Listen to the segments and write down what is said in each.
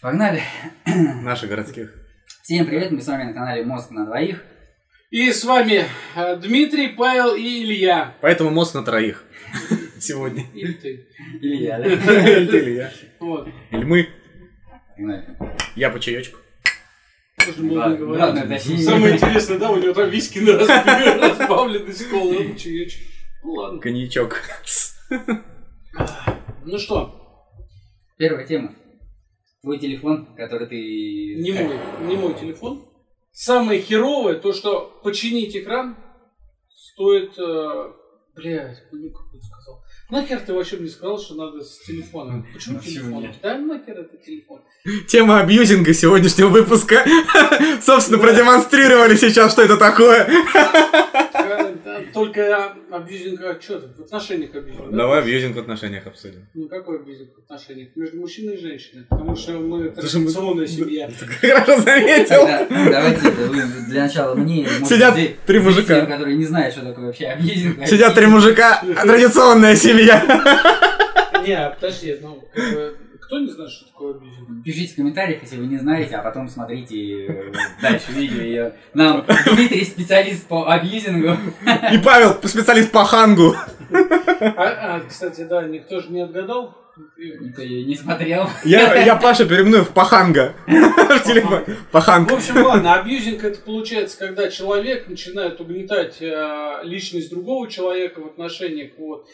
Погнали. Наших городских. Всем привет, мы с вами на канале Мозг на двоих. И с вами э, Дмитрий, Павел и Илья. Поэтому мозг на троих. Сегодня. Или ты. Или я, да? Или ты, или я. Вот. Или мы. Погнали. Я по чаечку. Самое интересное, да, у него там виски на разбавленный разбавленный с колой, чаечек. Ну ладно. Коньячок. Ну что, Первая тема. Твой телефон, который ты... не мой, не мой телефон. Самое херовое, то, что починить экран стоит... э, Блядь, ну какой сказал. Нахер ты вообще мне сказал, что надо с телефоном? Почему Ну, почему телефон? Да нахер это телефон. Тема абьюзинга сегодняшнего выпуска. Собственно, продемонстрировали сейчас, что это такое. Только абьюзинг, что ты, в отношениях абьюзинг, да? Давай абьюзинг в отношениях обсудим. Ну какой абьюзинг в отношениях? Между мужчиной и женщиной. Потому что мы традиционная семья. Хорошо заметил. Давайте вы для начала мне... Сидят три мужика. которые не знают, что такое вообще абьюзинг. Сидят три мужика, а традиционная семья. Не, подожди, ну, как бы, кто не знает, что такое абьюзинг? Пишите в комментариях, если вы не знаете, а потом смотрите э, дальше видео. Нам Дмитрий специалист по абьюзингу. И Павел, специалист по хангу. А, а, кстати, да, никто же не отгадал. Никто её не смотрел. Я, я Паша переименую в паханга. В телефон. Паханг. В общем, ладно, абьюзинг это получается, когда человек начинает угнетать э, личность другого человека в отношениях, вот,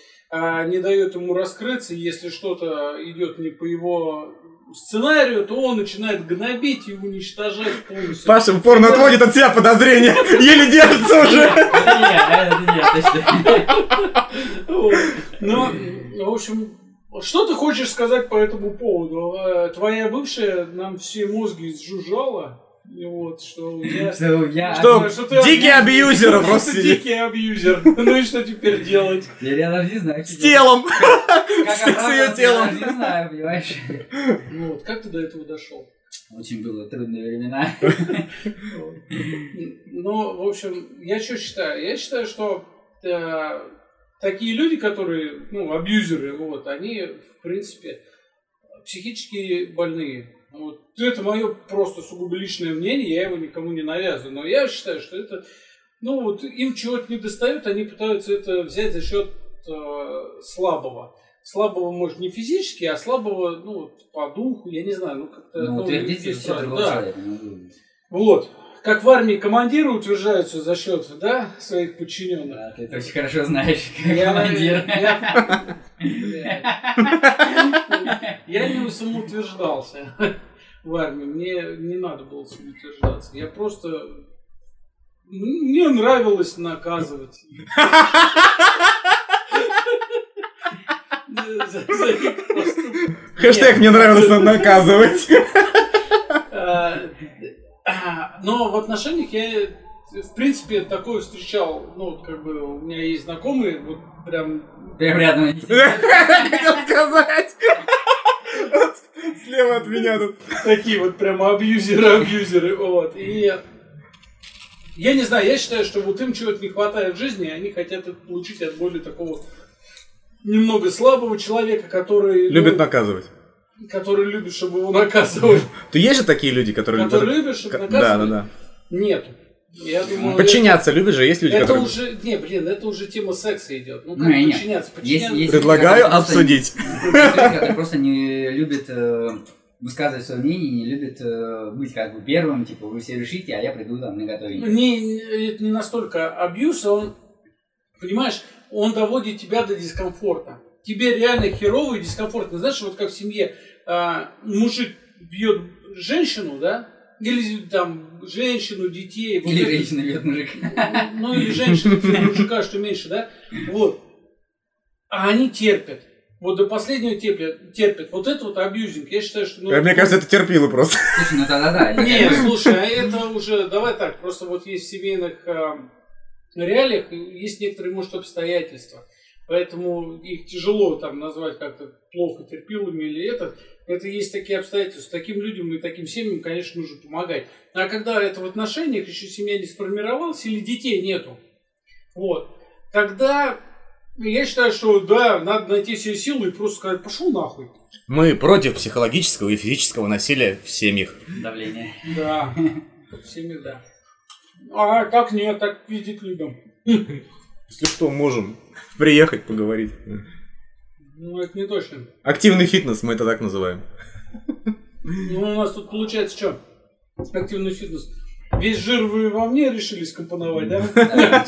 не дает ему раскрыться, если что-то идет не по его сценарию, то он начинает гнобить и уничтожать полностью. Паша упорно отводит от себя подозрения. Еле держится уже. Ну, в общем, что ты хочешь сказать по этому поводу? Э, Твоя бывшая нам все мозги сжужжала. И Вот, что я... Что я... Что? что ты Дикий абьюзер просто ты сидит. дикий абьюзер. Ну и что теперь делать? Теперь я даже не знаю. С телом. с оправдаться, телом. Я даже не знаю, понимаешь? Вот, как ты до этого дошел? Очень было трудные времена. Ну, в общем, я что считаю? Я считаю, что э, такие люди, которые, ну, абьюзеры, вот, они, в принципе, психически больные. Вот. Это мое просто сугубо личное мнение, я его никому не навязываю. Но я считаю, что это, ну, вот им чего-то не достает, они пытаются это взять за счет э, слабого. Слабого, может, не физически, а слабого, ну, вот, по духу, я не знаю, ну, как-то... Ну, другого Да. ну, Вот. Как в армии командиры утверждаются за счет, да, своих подчиненных. Да, ты это очень хорошо знаешь, как Я- командир. Я, я не самоутверждался в армии. Мне не надо было самоутверждаться. Я просто... Мне нравилось наказывать. Хэштег мне нравилось наказывать. Но в отношениях я, в принципе, такое встречал. Ну, вот как бы у меня есть знакомые, вот прям Прям рядом. Хотел сказать. Слева от меня тут. такие вот прямо абьюзеры, абьюзеры, вот. И я не знаю, я считаю, что вот им чего-то не хватает в жизни, и они хотят это получить от более такого немного слабого человека, который... Любит ну, наказывать. Который любит, чтобы его наказывали. То есть же такие люди, которые... Который любит, чтобы Да, наказывали? да, Нет. Я думаю, Подчиняться любишь же, есть люди, Это которые... уже, не, блин, это уже тема секса идет. Ну, как Не, не. подчиняться? Есть- Подчиняться. есть- Предлагаю Просто- обсудить. Люди, которые просто не любят э, высказывать свое мнение, не любят э, быть как бы первым, типа, вы все решите, а я приду там Ну, наготовить. Не, не- это не настолько абьюз, а он, понимаешь, он доводит тебя до дискомфорта. Тебе реально херово и дискомфортно. Знаешь, вот как в семье а, мужик бьет женщину, да, или там женщину, детей. вот Или это- женщина бьет мужика. Ну, или женщина, или мужика, что меньше, да? Вот. А они терпят. Вот до последнего терпят. терпят. Вот это вот абьюзинг. Я считаю, что... ну, Э, Мне кажется, это терпило просто. Слушай, ну тогда да. это Не, слушай, а это уже, давай так, просто вот есть в семейных реалиях, есть некоторые, может, обстоятельства. Поэтому их тяжело там назвать как-то плохо терпилами или это. Это есть такие обстоятельства. Таким людям и таким семьям, конечно, нужно помогать. А когда это в отношениях, еще семья не сформировалась или детей нету, вот, тогда Я считаю, что да, надо найти себе силы и просто сказать, пошел нахуй. Мы против психологического и физического насилия в семьях. Давление. Да, всеми да. А как нет, так видеть людям. Если что, можем приехать поговорить. Ну, это не точно. Активный фитнес, мы это так называем. Ну, у нас тут получается что? Активный фитнес. Весь жир вы во мне решили скомпоновать, да?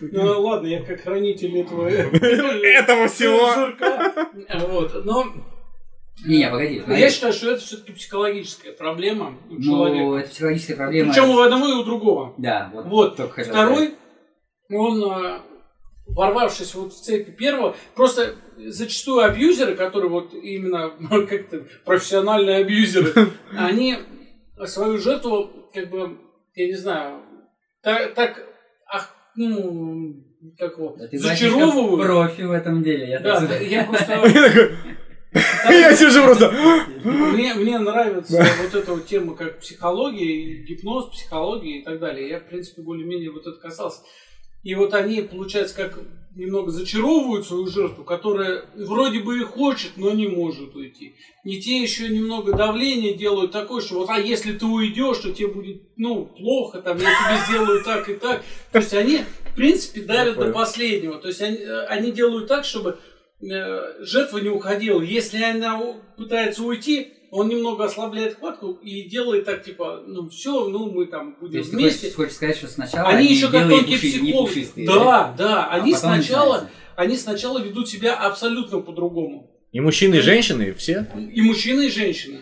Ну ладно, я как хранитель этого... Этого всего. Вот, но Не, погоди. смотри. я считаю, что это все-таки психологическая проблема у Ну, человека. это психологическая проблема. Причем у одного и у другого. Да, вот. Вот, только Второй, он, э, ворвавшись вот в цепи первого, просто зачастую абьюзеры, которые вот именно ну, как-то профессиональные абьюзеры, они свою жертву, как бы, я не знаю, так, так ах, ну, как его, Да зачаровывают. Профи в этом деле. Я Да, так я просто... Я сижу просто. Мне, мне нравится вот эта вот тема, как психология, и гипноз, психология и так далее. Я, в принципе, более-менее вот это касался. И вот они, получается, как немного зачаровывают свою жертву, которая вроде бы и хочет, но не может уйти. И те еще немного давления делают такое, что вот, а если ты уйдешь, то тебе будет, ну, плохо, там, я тебе сделаю так и так. То есть они, в принципе, давят до последнего. То есть они, они делают так, чтобы э, жертва не уходила. Если она пытается уйти, он немного ослабляет хватку и делает так, типа, ну все, ну мы там То будем есть ты вместе. хочешь, хочешь сказать, что сначала Они еще как тонкие пуши- не психологи. пушистые, Да, да, А они потом сначала, они сначала ведут себя абсолютно по-другому. И мужчины, и женщины, все. И мужчины, и женщины.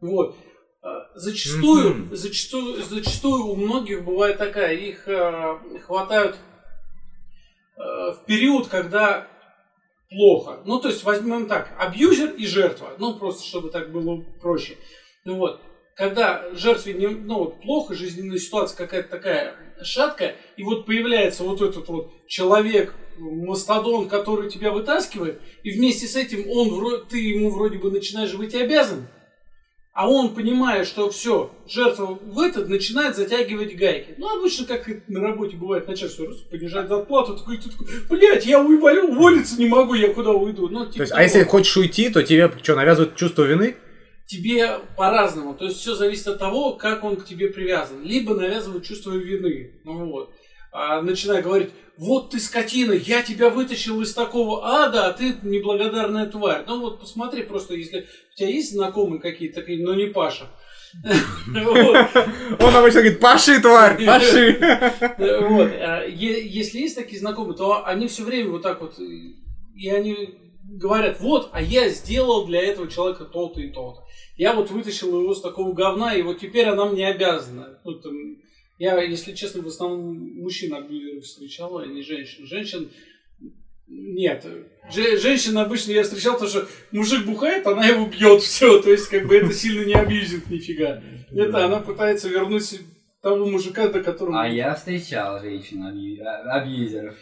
Вот. А, Зачастую, Мгм. зачастую, зачастую у многих бывает такая, их э, хватают э, в период, когда плохо. Ну, то есть, возьмем так, абьюзер и жертва. Ну, просто, чтобы так было проще. Ну вот, когда жертве не, ну, вот, плохо, жизненная ситуация какая-то такая шаткая, и вот появляется вот этот вот человек, мастодон, который тебя вытаскивает, и вместе с этим он, ты ему вроде бы начинаешь быть обязан, а он, понимая, что все, жертва в этот, начинает затягивать гайки. Ну, обычно, как и на работе бывает, начальство раз понижает зарплату, такой, ты такой, блядь, я уволю, уволиться не могу, я куда уйду. Ну, типа То есть, а того. если хочешь уйти, то тебе что, навязывают чувство вины? тебе по-разному. То есть все зависит от того, как он к тебе привязан. Либо навязывает чувство вины. Ну вот. А начиная говорить, вот ты скотина, я тебя вытащил из такого ада, а ты неблагодарная тварь. Ну вот посмотри просто, если у тебя есть знакомые какие-то такие, но не Паша. Он обычно говорит, паши, тварь, паши. Вот. А Если есть такие знакомые, то они все время вот так вот, и и они говорят, вот, а я сделал для этого человека то-то и то-то. Я вот вытащил его с такого говна, и вот теперь она мне обязана. Ну, там, я, если честно, в основном мужчин абьюзеров встречал, а не женщин. Женщин нет. Же- женщин обычно я встречал, потому что мужик бухает, она его бьет, все. То есть, как бы это сильно не абьюзит нифига. Это она пытается вернуть того мужика, до которого... А я встречал женщин а- абьюзеров.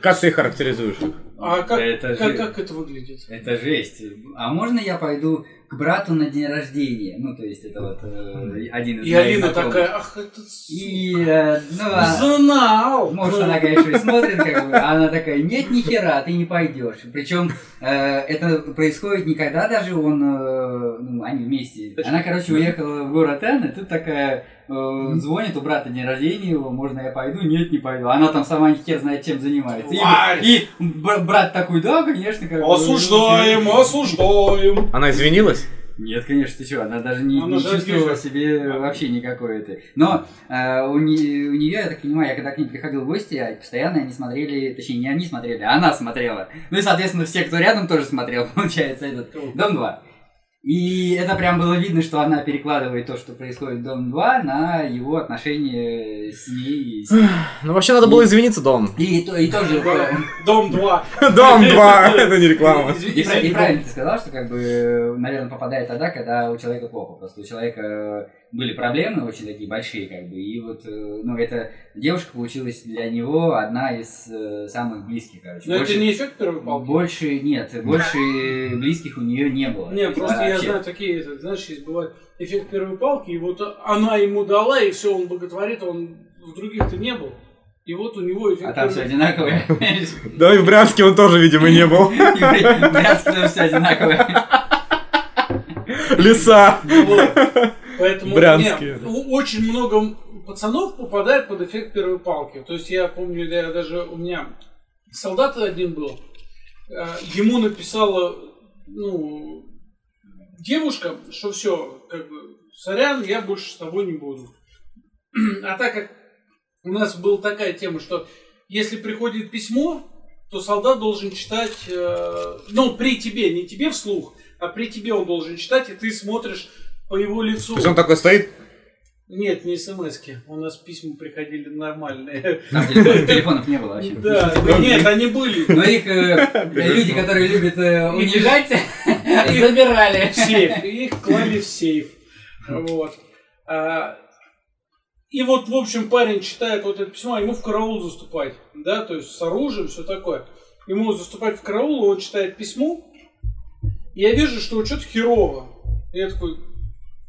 Как ты их характеризуешь? А как, Это как, же- как это выглядит? Это жесть. А можно я пойду к брату на день рождения? Ну, то есть, это вот э, один из И Алина знакомых. такая, ах, это И, э, ну, а- знал. Может, она, конечно, и смотрит, как бы, а она такая, нет, ни хера, ты не пойдешь. Причем это происходит не когда даже он, э, ну, они вместе. Она, короче, уехала в город Н, и тут такая э, звонит у брата день рождения его, можно я пойду? Нет, не пойду. Она там сама не хер знает, чем занимается. И- Тварь! И, бр- брат такой, да, конечно. Как бы, Осуждаем, осуждаем. Она извинилась? Нет, конечно, ты что, она даже не, Она не чувствовала обижена. себе вообще никакой это. Но э, у, не- у нее, я так понимаю, я когда к ней приходил в гости, а постоянно они смотрели, точнее, не они смотрели, а она смотрела. Ну и, соответственно, все, кто рядом, тоже смотрел, получается, этот Дом 2. И это прям было видно, что она перекладывает то, что происходит в Дом 2, на его отношения с ней. и с- Ну, вообще надо было извиниться, Дом. И, то- и тоже... Дом 2. Дом 2, это не реклама. И, и правильно ты сказал, что как бы, наверное, попадает тогда, когда у человека плохо. Просто у человека были проблемы очень такие большие, как бы, и вот, э, ну, эта девушка получилась для него одна из э, самых близких, короче. Но это Больше- не эффект первой палки. Больше нет, больше близких у нее не было. Не, просто я знаю такие, это, знаешь, есть бывает эффект первой палки, и вот она ему дала, и все, он боготворит, а он в других-то не был. И вот у него эффект... А там все одинаковое. Да и в Брянске он тоже, видимо, не был. В Брянске все одинаковое. Леса. Поэтому Брянские, у- очень много пацанов попадает под эффект первой палки. То есть я помню, я даже у меня солдат один был, э, ему написала ну, девушка, что все, как бы, сорян, я больше с тобой не буду. А так как у нас была такая тема, что если приходит письмо, то солдат должен читать, э, ну, при тебе, не тебе вслух, а при тебе он должен читать, и ты смотришь по его лицу. То есть он такой стоит, Нет, не смс -ки. У нас письма приходили нормальные. Там телефон- телефонов не было вообще. Да, нет, они были. Но их э, люди, которые любят э, унижать, забирали. В сейф. Их клали в сейф. Вот. А, И вот, в общем, парень читает вот это письмо, а ему в караул заступать. Да, то есть с оружием, все такое. Ему заступать в караул, он читает письмо. И я вижу, что что-то херово. И я такой,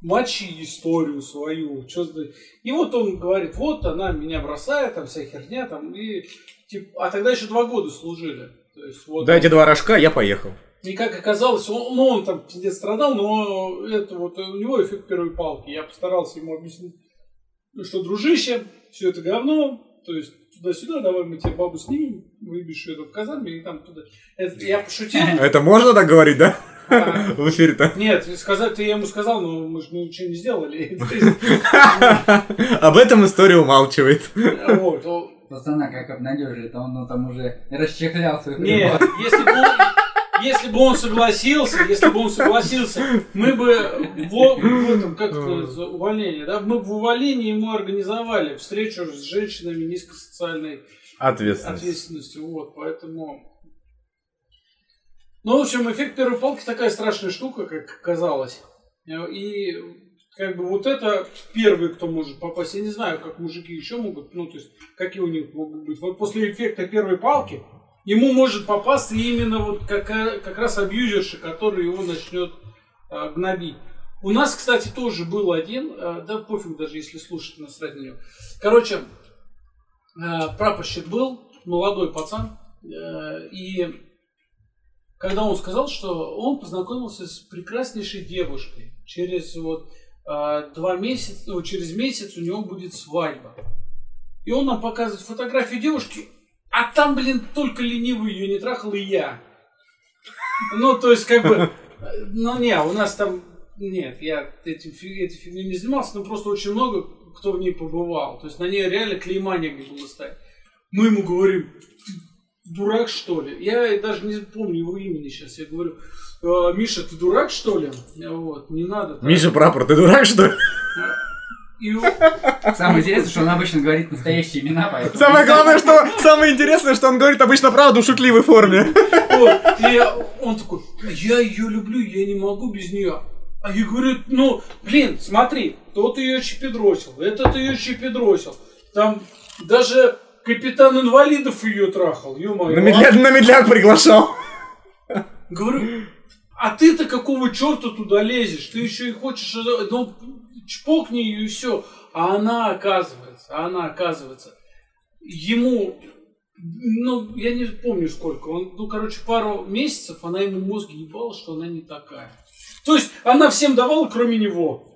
мочи историю свою. За- И вот он говорит, вот она меня бросает, там вся херня, там, и, типа, а тогда еще два года служили. То есть, вот дайте два рожка, я поехал. и как оказалось, он, ну, он там пиздец страдал, но это вот у него эффект первой палки. Я постарался ему объяснить, ну, что, дружище, все это говно, то есть туда-сюда, давай мы тебе бабу снимем, выбьешь ее в казарме и там туда. Это я пошутил. Это можно так говорить, да? В эфире-то. Нет, сказать-то я ему сказал, но мы же ничего не сделали. Об этом история умалчивает. вот, о, Пацана как обнадежили, то он ну, там уже расчехлял свой Нет, если бы он, если бы он согласился, если бы он согласился, мы бы в, в этом, как это, за увольнение, да, мы бы в увольнении ему организовали встречу с женщинами низкосоциальной Ответственность. ответственностью, вот, поэтому... Ну, в общем, эффект первой палки такая страшная штука, как казалось. И как бы вот это первый, кто может попасть. Я не знаю, как мужики еще могут, ну, то есть, какие у них могут быть. Вот после эффекта первой палки ему может попасться именно вот как, как раз абьюзерша, который его начнет а, гнобить. У нас, кстати, тоже был один, а, да пофиг даже, если слушать, насрать на него. Короче, а, прапорщик был, молодой пацан, э, и когда он сказал, что он познакомился с прекраснейшей девушкой, через вот а, два месяца, ну, через месяц у него будет свадьба. И он нам показывает фотографию девушки, а там, блин, только ленивый ее не трахал и я. Ну, то есть, как бы, э, ну, не, у нас там, нет, я этим, этой фигней не занимался, но просто очень много кто в ней побывал. То есть, на ней реально клейма негде было ставить. Мы ему говорим, «Ты дурак, что ли? Я даже не помню его имени сейчас. Я говорю, «А, Миша, ты дурак, что ли? Вот, не надо. так». Миша Прапор, ты дурак, что ли? И Самое интересное, что он обычно говорит настоящие имена, поэтому... Самое главное, что самое интересное, что он говорит обычно правду в шутливой форме. Вот, и он такой, я ее люблю, я не могу без нее. А я говорю, ну, блин, смотри, тот ее чипедросил, этот ее чипедросил. Там даже капитан инвалидов ее трахал, ё-моё. На медляк, на медляк приглашал. Говорю, а ты-то какого черта туда лезешь? Ты еще и хочешь, э, ну, чпокни ее и все. А она оказывается, она оказывается, ему, ну, я не помню сколько, он, ну, короче, пару месяцев она ему мозг ебала, что она не такая. То есть она всем давала, кроме него.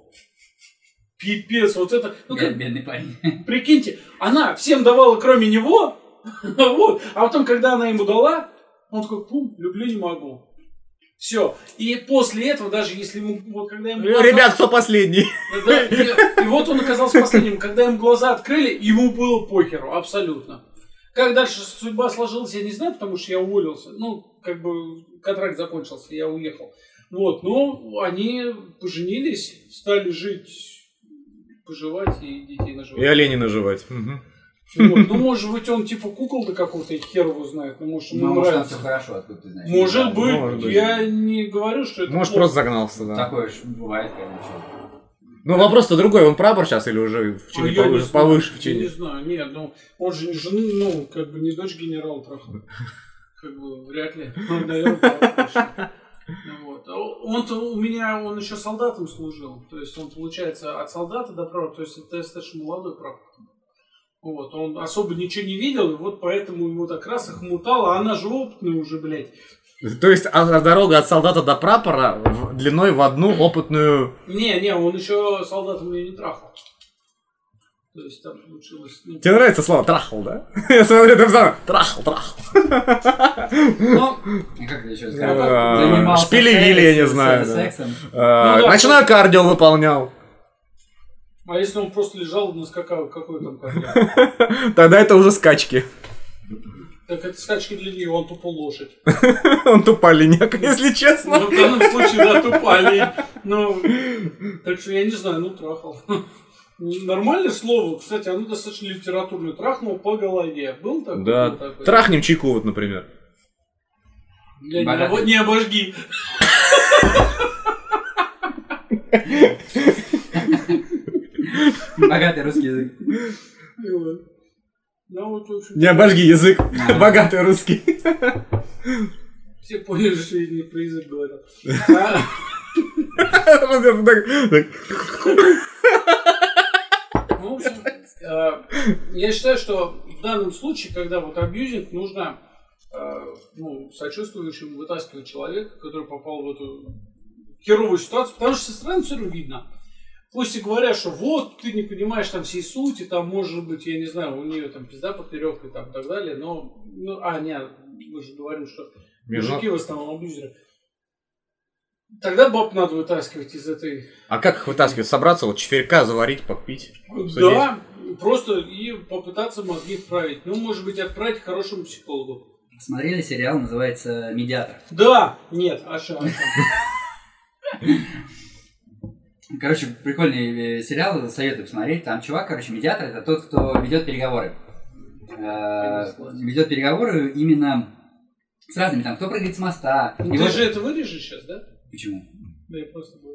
Пипец, вот это. Ну, как, Бед- Бедный парень. Прикиньте, она всем давала, кроме него, вот, а потом, когда она ему дала, он такой, пум, люблю, не могу. Все. И после этого, даже если ему, вот когда ему глаза- Ребят, кто последний? Да, и, и вот он оказался последним. Когда ему глаза открыли, ему было похеру, абсолютно. Как дальше судьба сложилась, я не знаю, потому что я уволился. Ну, как бы контракт закончился, я уехал. Вот, но они поженились, стали жить, поживать и детей И наживать. оленей наживать. Вот. Ну, может быть, он типа кукол до какого-то, и хер его знает. Ну, может, ему Ну, может, там нравится. все хорошо, откуда ты знаешь. Может Да, быть, может быть. я не говорю, что это Может, плохо. просто загнался, да. Такое ж бывает, конечно. Ну, вопрос-то другой. Он прапор сейчас или уже в А чине не повыше, знаю, повыше в Не чине? знаю, нет, ну он же не жены, ну, как бы не дочь генерала трахал. Как бы вряд ли. Ну, наверное, Вот. А Он-то у меня, он еще солдатом служил. То есть он, получается, от солдата до прапора, то есть это достаточно молодой прапор. Вот, он особо ничего не видел, и вот поэтому его так раз охмутало, а она же опытная уже, блядь. То есть а, дорога от солдата до прапора длиной в одну опытную... Не, не, он еще солдатом ее не трахал. То есть там получилось... Ну, Тебе нравится слово «трахал», да? Я смотрю, там самое «трахал, трахал». И Как это еще сказать? Занимался шпили-вили, я не знаю. А, Ну Ночное кардио выполнял. А если он просто лежал на скакал, какой там кардио? Тогда это уже скачки. Так это скачки для нее, он тупо лошадь. Он туполеняк, если честно. Ну, в данном случае, да, тупали. Ну, так что я не знаю, ну, трахал. Нормальное слово, кстати, оно достаточно литературное. Трахнул по голове. Был такой? Да, Был такой? трахнем чайку, вот, например. Бля, не, обо- не обожги. Богатый русский язык. Ну, вот, в общем, Не обожги язык, богатый русский. все поняли, что я не про язык говорил. я считаю, что в данном случае, когда вот абьюзинг, нужно э, ну, сочувствующим вытаскивать человека, который попал в эту херовую ситуацию, потому что со стороны все равно видно. Пусть и говорят, что вот, ты не понимаешь там всей сути, там может быть, я не знаю, у нее там пизда поперек и там и так далее, но, ну, а, нет, мы же говорим, что мужики в основном абьюзеры. Тогда баб надо вытаскивать из этой А как их вытаскивать? Собраться, вот чеферька заварить, попить? Да, просто и попытаться мозги вправить. Ну, может быть, отправить к хорошему психологу. Смотрели сериал, называется «Медиатор». Да, нет, Аша, Аша. Короче, прикольный э, сериал, советую посмотреть. Там чувак, короче, медиатор, это тот, кто ведет переговоры. Э, Ведет переговоры именно с разными, там, кто прыгает с моста. Ну, ты же это вырежешь сейчас, да? Почему?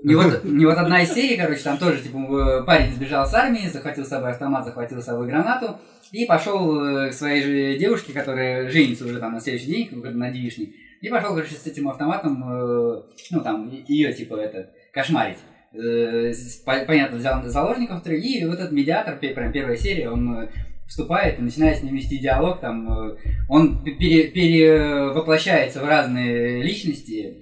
Не вот, не вот одна из серий, короче, там тоже, типа, э, парень сбежал с армии, захватил с собой автомат, захватил с собой гранату и пошел э, к своей же девушке, которая женится уже там на следующий день, как на девичник, и пошел, короче, с этим автоматом, э, ну, там, ее, типа, это, кошмарить. Понятно, взял заложников, и вот этот медиатор, прям первая серия, он вступает и начинает с ним вести диалог, там, э, он пере- перевоплощается в разные личности,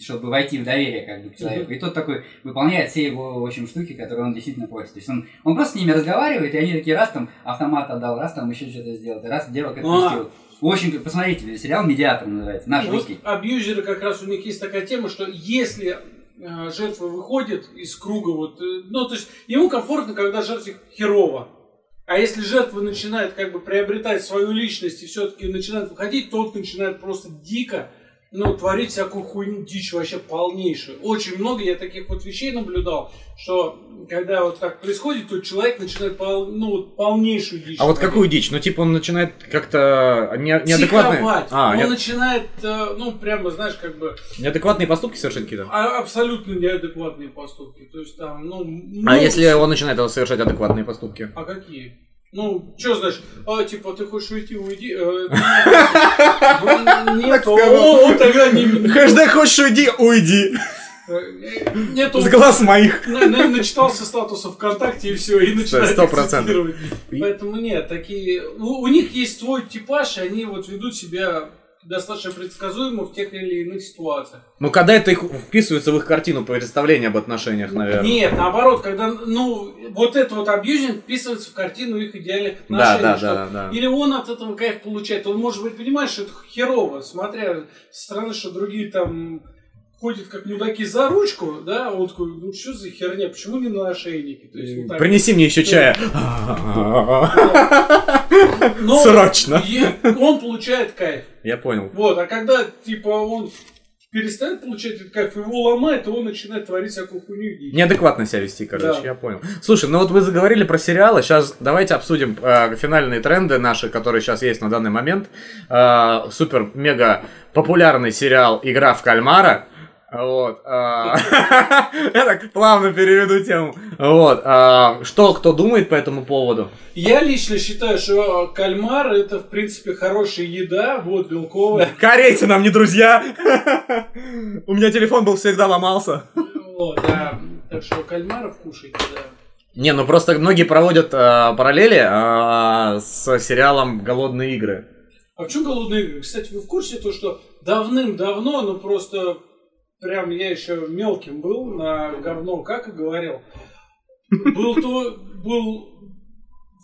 чтобы войти в доверие, как бы, к человеку. И тот такой выполняет все его, в общем, штуки, которые он действительно просит. То есть он, он просто с ними разговаривает, и они такие, раз там автомат отдал, раз там еще что-то сделал, и раз девок отпустил. В общем, посмотрите, сериал «Медиатор» называется, наш Вот русский. абьюзеры как раз у них есть такая тема, что если э, жертва выходит из круга, вот, э, ну, то есть ему комфортно, когда жертве херово. А если жертва начинает как бы приобретать свою личность и все-таки начинает выходить, то он начинает просто дико ну, творить всякую хуйню, дичь вообще полнейшую. Очень много я таких вот вещей наблюдал, что когда вот так происходит, то человек начинает пол, ну, полнейшую дичь. А вот какую дичь? Ну, типа, он начинает как-то не- неадекватные... Психовать. А, он не- начинает, э, ну, прямо, знаешь, как бы неадекватные поступки совершать какие-то? а- абсолютно неадекватные поступки. То есть там, ну... А много если всего. он начинает совершать адекватные поступки? А какие? Ну, что значит, а, типа, ты хочешь уйти, уйди. э, ну, Нет, сказал. он тогда не... Хэштег хочешь уйди, уйди. э, Нет, он С глаз моих. на- на- начитался статуса ВКонтакте и все, и начинает Сто процентов. Поэтому нет, такие... У них есть свой типаж, и они вот ведут себя достаточно предсказуемо в тех или иных ситуациях. Ну, когда это их вписывается в их картину представления об отношениях, наверное. Нет, наоборот, когда, ну, вот это вот абьюзинг вписывается в картину их идеальных Да, отношений. да, что да, да. Или он от этого кайф получает. Он, может быть, понимает, что это херово, смотря со стороны, что другие там ходят как мудаки за ручку, да, он такой, ну что за херня, почему не на ошейнике? То есть, вот так. Принеси мне еще чая. Но Срочно. е- он получает кайф. Я понял. Вот, а когда, типа, он перестает получать этот кайф, его ломает, и он начинает творить всякую хуйню. и. Неадекватно себя вести, короче, Да. я понял. Слушай, ну вот вы заговорили про сериалы, сейчас давайте обсудим э, финальные тренды наши, которые сейчас есть на данный момент. Э, Супер-мега популярный сериал «Игра в кальмара». Вот. э, Я так плавно переведу тему. Вот. э, Что кто думает по этому поводу? Я лично считаю, что кальмар это, в принципе, хорошая еда, вот, белковая. Корейцы нам не друзья. У меня телефон был всегда ломался. Вот, да. Так что кальмаров кушайте, да. Не, ну просто многие проводят э, параллели э, с сериалом «Голодные игры». А в чем голодные игры? Кстати, вы в курсе то, что давным-давно, ну просто прям я еще мелким был на говно, как и говорил, был то был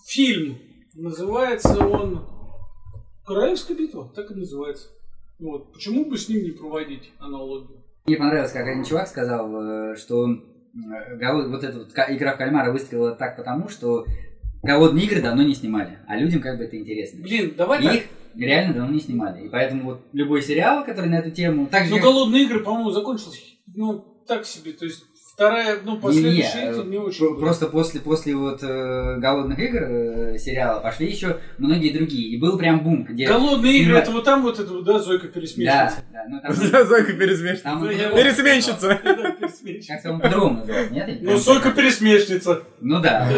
фильм, называется он Королевская битва, так и называется. Вот. Почему бы с ним не проводить аналогию? Мне понравилось, как один чувак сказал, э, что э, вот эта вот игра в кальмара выстрелила так потому, что голодные игры давно не снимали, а людям как бы это интересно. Блин, давай И так. их реально давно не снимали. И поэтому вот любой сериал, который на эту тему, так же Ну, как- голодные игры, по-моему, закончились, ну, так себе. То есть, вторая, ну, последующие Не, не э, очень. про-. Просто после, после вот э, голодных игр э, сериала пошли еще многие другие. И был прям бум, где. Голодные игры, это вот там вот это вот, да, Зойка Да, пересмешница. да, ну там Зойка пересмешница. Ну, Пересменщица. Пересмешница. как-то он по-другому назывался, нет? Ну, Зойка пересмешница. Ну да.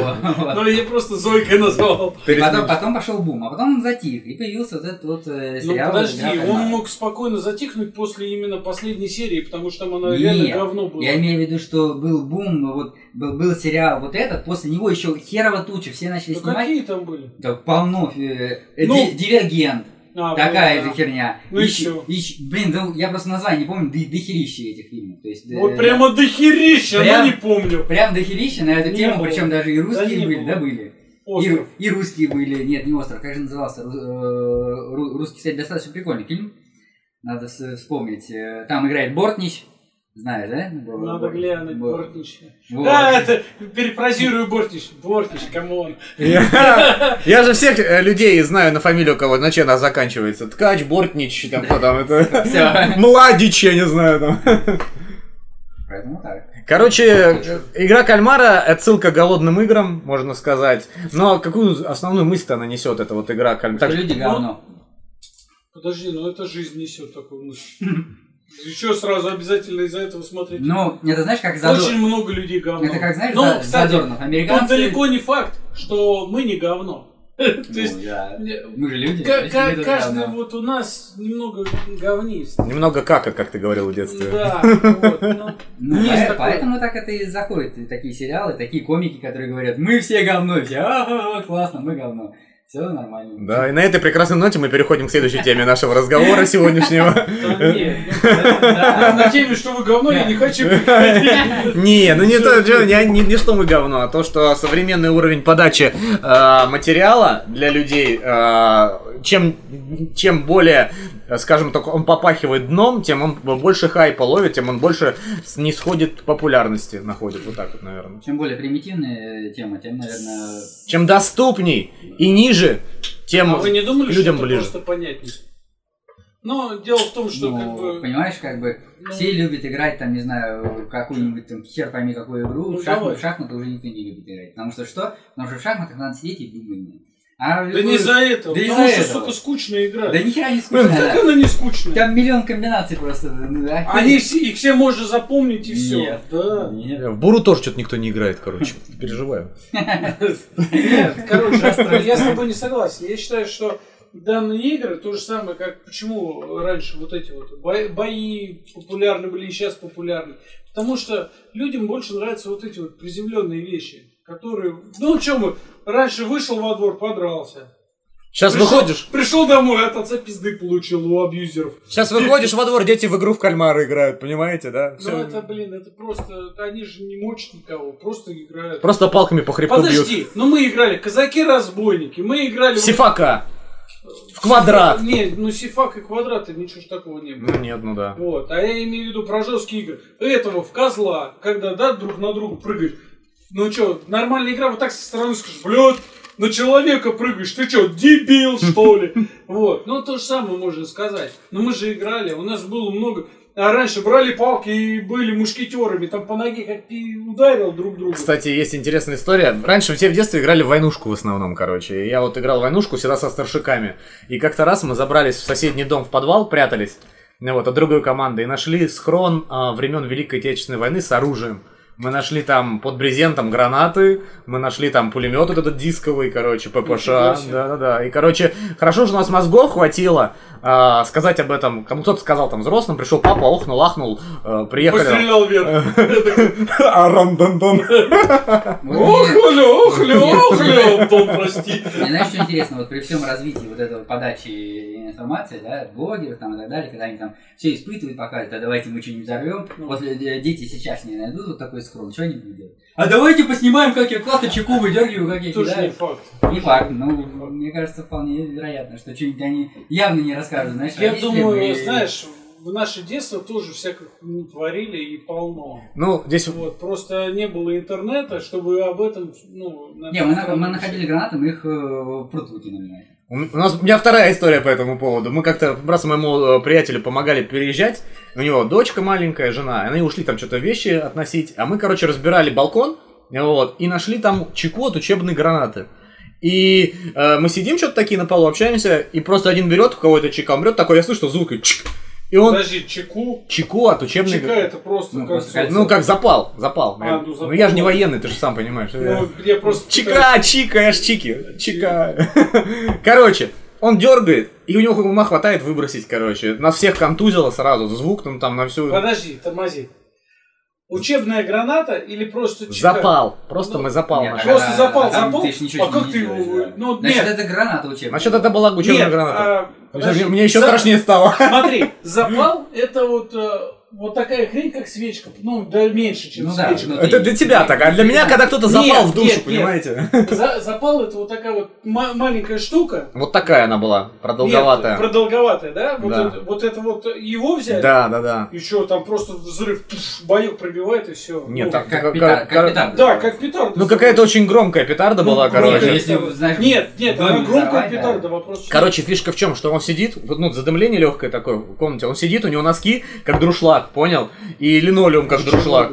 Но я просто Зойкой назвал. Потом, пошел бум, а потом он затих, и появился вот этот вот э, Ну сериал. подожди, «Игра в он кальмара». мог спокойно затихнуть после именно последней серии, потому что там она реально говно было. Я имею в виду, что был бум, вот был, был сериал вот этот, после него еще херова туча, все начали Ну снимать. какие там были? Да полно. э, Ну, ди- Дивергент, А, такая ну, же да. херня. Ну и чё? ищ- блин, да я просто название не помню, до, дохерища этих фильмов. То есть, э, Вот прямо дохерища, Прям- но не помню. Прям дохерища на эту Не тему, было. причем даже и русские не были, было. да, были. И, Остров. и русские были, нет, не остров, как же назывался? Э, ру- русский, кстати, достаточно прикольный фильм. Надо вспомнить. Э, Там играет Бортнич. Знаешь, да? Бор- Надо Бор- глянуть, Бор- Бортнич. Вот. Да, это, перефразирую Бортич. Бортич, come on. Я, я же всех э, людей знаю на фамилию, кого на чем она заканчивается. Ткач, Бортнич, там кто там, это... Младич, я не знаю там. Поэтому так. Короче, игра кальмара — отсылка к голодным играм, можно сказать. Но какую основную мысль она несет, эта вот игра кальмара? Что люди говно. Подожди, ну это жизнь несет такую мысль. Еще сразу обязательно из-за этого смотреть. Ну, это знаешь, как задор... Очень много людей говно. Это как, знаешь, Ну, за- кстати, Задорнов. Тут Американцы... далеко не факт, что мы не говно. То Ну, есть, Мы же люди. тут каждый вот у нас немного говнист. Немного кака, как ты говорил в детстве. Да, ну, поэтому так это и заходит, такие сериалы, такие комики, которые говорят, мы все говно, все, «А, классно, мы говно. Все нормально. Да, и на этой прекрасной ноте мы переходим к следующей теме нашего разговора сегодняшнего. На теме, что вы говно, я не хочу. Не, ну не то, не, что мы говно, а то, что современный уровень подачи э, материала для людей, э, чем, более, скажем так, он попахивает дном, тем он больше хайпа ловит, тем он больше не сходит популярности находит. Вот так вот, наверное. Чем более примитивная тема, тем, наверное, Чем доступней и ниже, тем А вы не думали, что людям это ближе. просто понятнее? Но дело в том, что ну, как бы... понимаешь, как бы ну, все любят играть, там, не знаю, какую-нибудь там хер пойми какую игру, Ну, в, шахматы, в шахматы уже никто не любит играть. Потому что что? Потому что в шахматах надо сидеть и думать. А Да не из-за этого, Да потому из-за что, этого. сука, скучная игра. Да нихера не Блин, скучно. как да. она не скучная? Там миллион комбинаций просто. ну. Они все, их все можно запомнить и все. Нет. Да. Нет. В Буру тоже что-то никто не играет, короче. Переживаю. Нет, короче, я с тобой не согласен. Я считаю, что данные игры то же самое, как почему раньше вот эти вот бои, бои популярны были и сейчас популярны. Потому что людям больше нравятся вот эти вот приземленные вещи, которые, ну что мы, раньше вышел во двор, подрался. Сейчас Пришел- выходишь, Пришел домой, от отца пизды получил у абьюзеров. сейчас выходишь во двор, дети в игру в кальмара играют, понимаете, да? Ну это, блин, это просто, они же не мочат никого, просто играют. Просто палками по хребту бьют. Подожди, ну мы играли казаки-разбойники, мы играли... Сифака. В квадрат. Не, ну сифак и квадраты, ничего ж такого не было. Ну нет, ну да. Вот, а я имею в виду про жесткие игры. Этого в козла, когда, да, друг на друга прыгаешь. Ну что, нормальная игра, вот так со стороны скажешь, блядь, на человека прыгаешь, ты что, дебил, что ли? Вот, ну то же самое можно сказать. Но мы же играли, у нас было много... А раньше брали палки и были мушкетерами, там по ноге как ты ударил друг друга. Кстати, есть интересная история. Раньше все в детстве играли в войнушку в основном, короче. И Я вот играл в войнушку всегда со старшиками. И как-то раз мы забрались в соседний дом в подвал, прятались. Ну вот, от другой команды. И нашли схрон а, времен Великой Отечественной войны с оружием. Мы нашли там под брезентом гранаты, мы нашли там пулемет вот этот дисковый, короче, ППШ. Себе. Да-да-да. И, короче, хорошо, что у нас мозгов хватило а, сказать об этом. Кому кто-то сказал там взрослым, пришел папа, охнул, ахнул, э, приехали. Пострелял вверх. Охля, охля, охля, Антон, прости. Знаешь, что интересно, вот при всем развитии вот этого подачи информации, да, блогеров там и так далее, когда они там все испытывают, показывают, а давайте мы что-нибудь взорвем, Ну. вот э, дети сейчас не найдут вот такой скролл, что они будут делать? А давайте поснимаем, как я классно чеку выдергиваю, как я Тоже не кидаю. факт. Не факт, ну, мне кажется, вполне вероятно, что что-нибудь они явно не расскажут, знаешь, Я думаю, и- знаешь, в наше детство тоже всяких хуйни творили и полно. Ну, здесь Вот, просто не было интернета, чтобы об этом, ну... на- Не, мы, на- мы находили гранаты, мы их э, в пруд выкинули. У нас, у меня вторая история по этому поводу. Мы как-то раз моему э, приятелю помогали переезжать. У него дочка маленькая, жена. Они ушли там что-то вещи относить. А мы, короче, разбирали балкон. Вот, и нашли там чеку от учебной гранаты. И э, мы сидим что-то такие на полу, общаемся, и просто один берет у кого-то чека, берет такой, я слышу, что звук, и, чик, и он Подожди, чеку. чеку от учебной Чека это просто Ну, как... просто кольцо. Ну, как запал, запал. А, ну, ну, запал. я же не военный, ты же сам понимаешь. Ну, я просто... Чика, чика, я ж чики. Чика. Короче, он дергает, и у него ума хватает выбросить, короче. Нас всех контузило сразу, звук там, там на всю... Подожди, тормози. Учебная граната или просто чека? Запал. Просто Ну, мы запал Нет, нашли. Просто а- запал, а там запал? ты ж ничего А как не ты его- да. ну, Значит, нет. это граната учебная. Значит, это была учебная Нет, граната. а. Мне еще За- страшнее стало. Смотри, запал это вот, э, вот такая хрень, как свечка. Ну, да меньше, чем Ну да, свечка. ну, Это для тебя так, а для меня, когда кто-то запал Нет, в душу, нет, нет. понимаете? За- запал это вот такая вот ма- маленькая штука. Вот такая она была, Нет, продолговатая. продолговатая, да? Вот, Да. Это, вот это вот его взяли. Да, да, да. И что, там просто взрыв, боек пробивает и все. Нет, ну, так- Как, Как- петар- как- как петарда. Да, как петарда. Ну, какая-то очень громкая петарда Ну, была, короче. Если, знаешь, Нет, нет, она громкая да. петарда, вопрос. Короче, фишка в чем, что он сидит, вот, ну, задымление легкое такое в комнате, он сидит, у него носки как друшлаг, понял? И линолеум как друшлаг.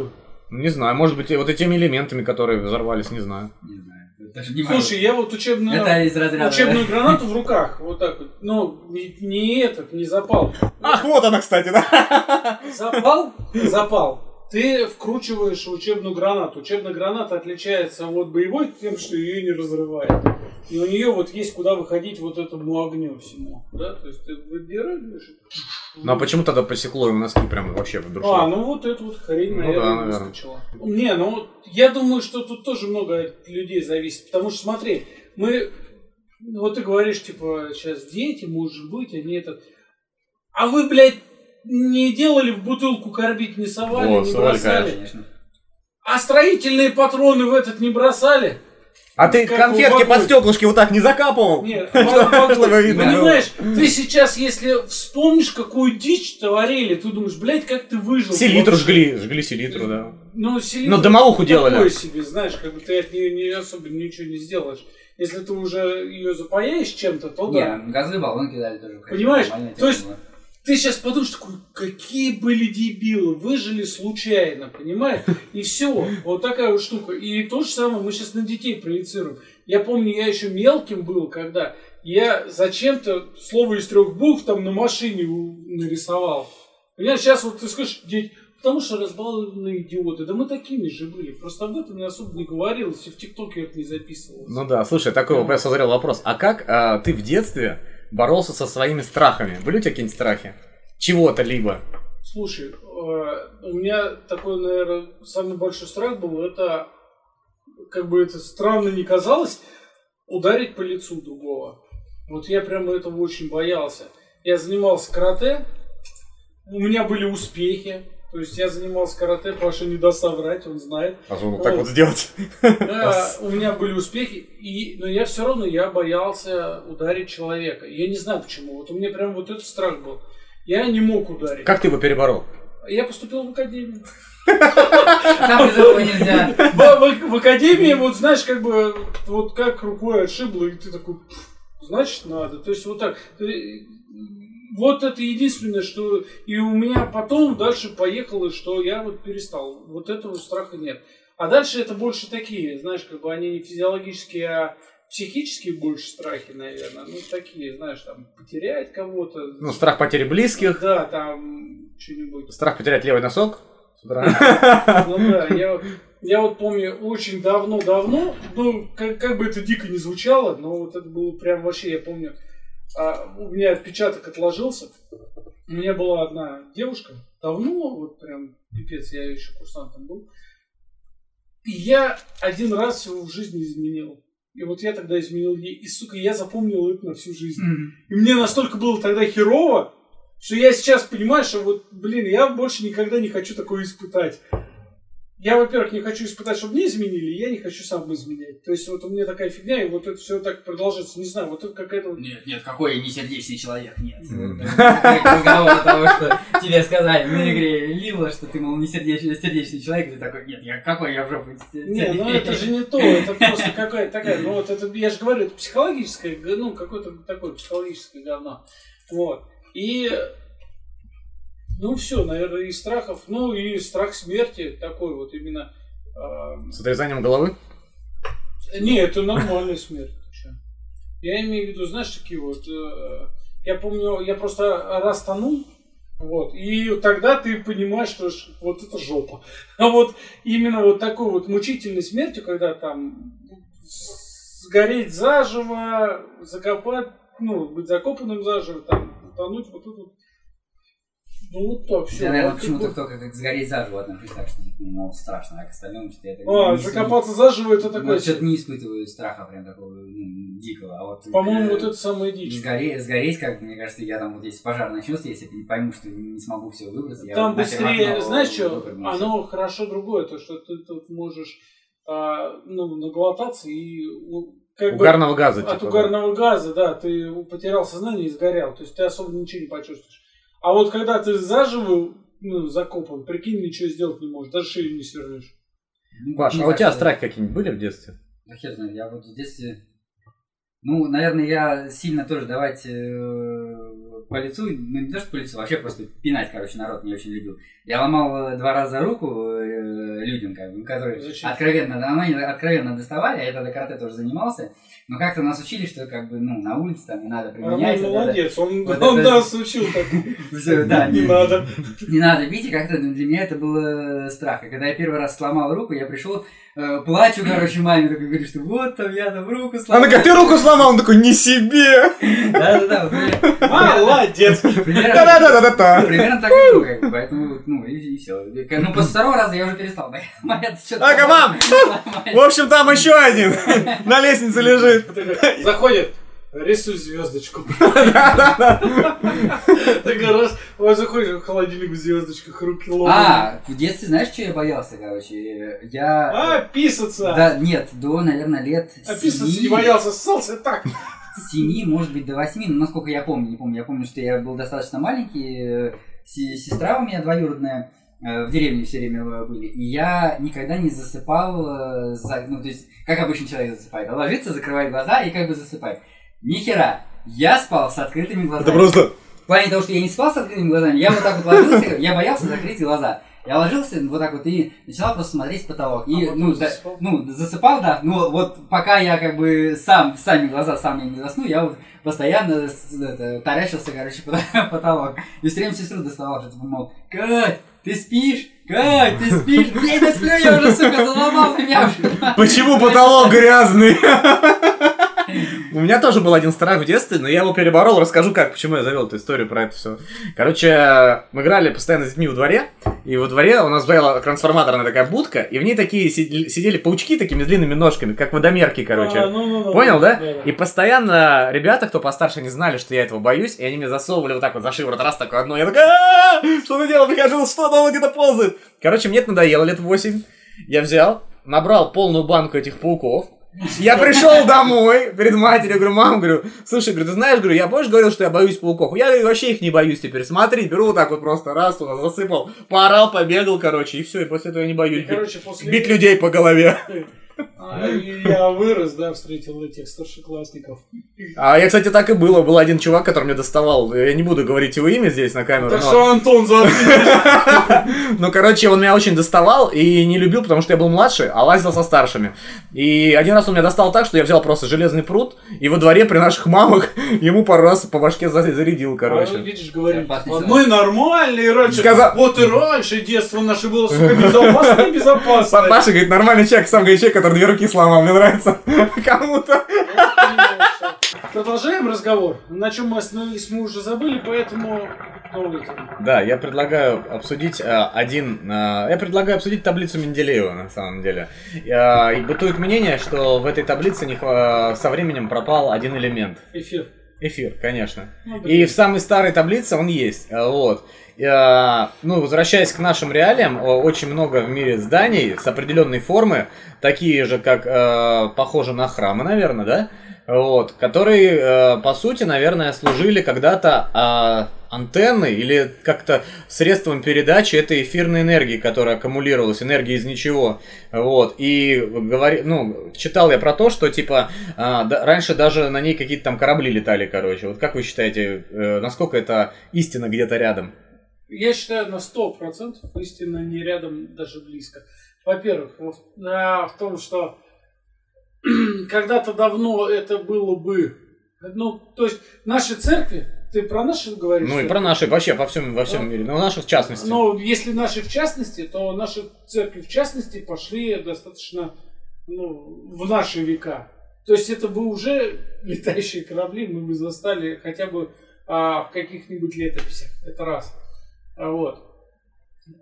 Не знаю, может быть, и вот этими элементами, которые взорвались, не знаю. Не знаю, даже не могу. Слушай, я вот учебную, это из разряда... учебную гранату в руках, вот так вот, ну, не, не этот, не запал. Ах, вот она, кстати, да? Запал? Запал. Ты вкручиваешь учебную гранату. Учебная граната отличается от боевой тем, что ее не разрывает. И у нее вот есть куда выходить вот этому огню всему. Да? То есть ты выбираешь. Ну, а почему тогда посекло ему носки прям вообще в А, ну вот эту вот хрень, Ну наверное, да, наверное. выскочила. Не, ну вот я думаю, что тут тоже много от людей зависит. Потому что смотри, мы, вот ты говоришь, типа, сейчас дети, может быть, они этот... А вы, блядь, не делали в бутылку карбид, не совали, О, не совали, бросали? Конечно. А строительные патроны в этот не бросали? А ты как конфетки под стеклышки вот так не закапывал? Нет, чтобы видно. Понимаешь, ты сейчас, если вспомнишь, какую дичь творили, ты думаешь, блядь, как ты выжил? Селитру жгли, жгли селитру, да. Ну, селитру Ну, дымовуху делали. Такое себе, знаешь, как бы ты от нее не особо ничего не сделаешь. Если ты уже ее запаяешь чем-то, то да. Не, газовые баллоны кидали тоже. Понимаешь? То есть-. Ты сейчас подумаешь, такой, какие были дебилы, выжили случайно, понимаешь? И все, вот такая вот штука. И то же самое мы сейчас на детей проецируем. Я помню, я еще мелким был, когда я зачем-то слово из трех букв там на машине нарисовал. Понимаешь, сейчас вот ты скажешь, дети, потому что разбалованные идиоты. Да мы такими же были. Просто об этом не особо не говорилось, и в ТикТоке это не записывалось. Ну да, слушай, такой меня созрел вопрос. А как а, ты в детстве боролся со своими страхами? Были у тебя какие-нибудь страхи? Чего-то либо? Слушай, э, у меня такой, наверное, самый большой страх был, это, как бы это странно не казалось, ударить по лицу другого. Вот я прямо этого очень боялся. Я занимался карате, у меня были успехи, то есть я занимался карате, Паша не даст соврать, он знает. А вот так вот сделать? Э, у меня были успехи, и, но я все равно я боялся ударить человека. Я не знаю почему. Вот у меня прям вот этот страх был. Я не мог ударить. Как ты его переборол? Я поступил в академию. Там без этого нельзя. В, в- в академии, вот знаешь, как бы, вот как рукой отшибло, и ты такой, «Пф, значит, надо. То есть вот так. Вот это единственное, что... И у меня потом дальше поехало, что я вот перестал. Вот этого страха нет. А дальше это больше такие, знаешь, как бы они не физиологические, а психические больше страхи, наверное. Ну, такие, знаешь, там, потерять кого-то. Ну, страх потери близких, Да, там, что-нибудь. страх потерять левый носок. Ну да, я, я вот помню очень давно-давно, ну, как, как бы это дико не звучало, но вот это было прям вообще, я помню, а, у меня отпечаток отложился. У меня была одна девушка, давно, вот прям пипец, я еще курсантом был. И я один раз в жизни изменил. И вот я тогда изменил ей. И, сука, я запомнил это на всю жизнь. И мне настолько было тогда херово, что я сейчас понимаю, что вот, блин, я больше никогда не хочу такое испытать. Я, во-первых, не хочу испытать, чтобы мне изменили, я не хочу сам изменять. То есть вот у меня такая фигня, и вот это все так продолжится. Не знаю, вот это какая-то... Нет, нет, какой я не сердечный человек, нет. Разговор того, что тебе сказали на игре Лила, что ты, мол, не сердечный, сердечный человек, ты такой, нет, я какой я в жопу Не, ну это же не то, это просто какая-то такая, ну вот это, я же говорю, это психологическое, ну какое-то такое психологическое говно. Вот. И, ну все, наверное, из страхов, ну и страх смерти такой вот именно. а, С отрезанием головы? Не, это нормальная смерть. Я имею в виду, знаешь, такие вот... э, Я помню, я просто раз тонул, вот, и тогда ты понимаешь, что вот это жопа. А вот именно вот такой вот мучительной смертью, когда там сгореть заживо, закопать, ну, быть закопанным заживо, там, утонуть, вот это вот. Ну, вот так все. Я, наверное, почему-то только как сгореть заживо отношусь так, что ну, страшно, а к остальному что-то это... А, не- закопаться заживо, это Ну, такое... что-то не испытываю страха прям такого ну, дикого, а вот... По-моему, э, вот это самая дичь. Сгореть, сгореть, как мне кажется, я там вот если пожар начнется, если я пойму, что не смогу все выбраться, я Там в быстрее, окно знаешь что, оно хорошо другое, то что ты тут можешь а, ну, наглотаться и как бы Угарного газа, от типа. да. угарного газа, да, ты потерял сознание и сгорел, то есть ты особо ничего не почувствуешь. А вот когда ты заживо ну, закопан, прикинь, ничего сделать не можешь, даже шею не свернешь. Ну, Паш, мне а у тебя страхи какие-нибудь были в детстве? Да хер знает, я вот в детстве... Ну, наверное, я сильно тоже давать э, по лицу, ну не то, что по лицу, вообще просто пинать, короче, народ не очень любил. Я ломал э, два раза руку э, людям, как бы, которые Зачем? откровенно, да, они откровенно доставали, а я тогда карате тоже занимался. Но как-то нас учили, что как бы, ну, на улице там не надо применять. Роман вот это. молодец, он, вот он это- нас учил так. Да, Не надо. не надо бить, и как-то для меня это было страх. И когда я первый раз сломал руку, я пришел, плачу, короче, маме, такой говорю, что вот там я там руку сломал. Она говорит, ты руку сломал, он такой, не себе! Да-да-да, вот Молодец. примерно, Да-да-да-да-да! примерно так и было, как бы, поэтому, ну, и, все. Ну, после второго раза я уже перестал. Ага, мам! В общем, там еще один на лестнице лежит. Заходит, рисуй звездочку. Такой раз, вот заходишь в холодильник в звездочках, руки ломаные. А, в детстве знаешь, что я боялся, короче? Я... А, писаться. Да, нет, до, наверное, лет А писаться не боялся, ссался так. с 7, может быть, до 8, но насколько я помню, не помню. Я помню, что я был достаточно маленький, э, се- сестра у меня двоюродная, э, в деревне все время были, и я никогда не засыпал, э, ну, то есть, как обычный человек засыпает, а ложится, закрывает глаза и как бы засыпает. Ни хера, я спал с открытыми глазами. Это просто... В плане того, что я не спал с открытыми глазами, я вот так вот ложился, я боялся закрыть глаза. Я ложился вот так вот и начинал просто смотреть потолок. И, А ну, да- засыпал? ну, засыпал, да, но вот пока я как бы сам, сами глаза сам я не засну, я вот постоянно это, таращился, короче, потолок. И все время сестру доставал, что типа, мол, Кать, ты спишь? Кать, ты спишь? Я не сплю, я уже, сука, заломал меня уже. Почему потолок грязный? У меня тоже был один страх в детстве, но я его переборол. Расскажу как, почему я завел эту историю про это все. Короче, мы играли постоянно с детьми во дворе, и во дворе у нас была трансформаторная такая будка, и в ней такие сидели, паучки такими длинными ножками, как водомерки, короче. А, ну, ну, ну. Понял, да? Да, И постоянно ребята, кто постарше, не знали, что я этого боюсь, и они мне засовывали вот так вот за шиворот раз такое одно. Я такой, «А-а-а! что ты делал? Прихожу, что там где-то ползает? Короче, мне это надоело лет 8. Я взял, набрал полную банку этих пауков. Я пришел домой перед матерью, говорю, мам, говорю, слушай, говорю, ты знаешь, говорю, я больше говорил, что я боюсь пауков. Я говорю, вообще их не боюсь теперь. Смотри, беру вот так вот просто раз туда засыпал, поорал, побегал, короче, и все, и после этого я не боюсь И, короче, после... бить людей по голове. А, я вырос, да, встретил этих старшеклассников. А я, кстати, так и было. Был один чувак, который мне доставал. Я не буду говорить его имя здесь на камеру. Так но- что, Антон, заткнись. Ну, короче, он меня очень доставал и не любил, потому что я был младше, а лазил со старшими. И один раз он меня достал так, что я взял просто железный пруд, и во дворе при наших мамах ему пару раз по башке за- зарядил, А, короче. видишь, говорит, «А мы нормальные раньше. Сказал- Вот и раньше детство наше было, сука, безопасное, безопасное. Папаша говорит, нормальный человек, сам говорит, человек, который две руки сломал, мне нравится кому-то. Продолжаем разговор. На чем мы остановились, мы уже забыли, поэтому. Да, я предлагаю обсудить э, один... э, я предлагаю обсудить таблицу Менделеева, на самом деле. Э, и бытует мнение, что в этой таблице не хва- со временем пропал один элемент. Эфир. Эфир, конечно. Ну. И в самой старой таблице он есть. э, Вот. Э, Ну, возвращаясь к нашим реалиям, очень много в мире зданий с определенной формы, такие же, как э, похожи на храмы, наверное, да? Вот, которые, э, по сути, наверное, служили когда-то а, антенной или как-то средством передачи этой эфирной энергии, которая аккумулировалась, энергии из ничего. Вот, и говори, ну, читал я про то, что, типа, а, да- раньше даже на ней какие-то там корабли летали, короче. Вот как вы считаете, э, насколько это истина где-то рядом? Я считаю на 100% истина не рядом, даже близко. Во-первых, во- в том, что когда-то давно это было бы... Ну, то есть наши церкви, ты про наши говоришь? Ну и про наши вообще во всем, во всем Ну, мире, ну наших в частности. Но если наши в частности, то наши церкви в частности пошли достаточно ну, в наши века. То есть это бы уже летающие корабли мы бы застали хотя бы а, в каких-нибудь летописях. Это раз. А Вот.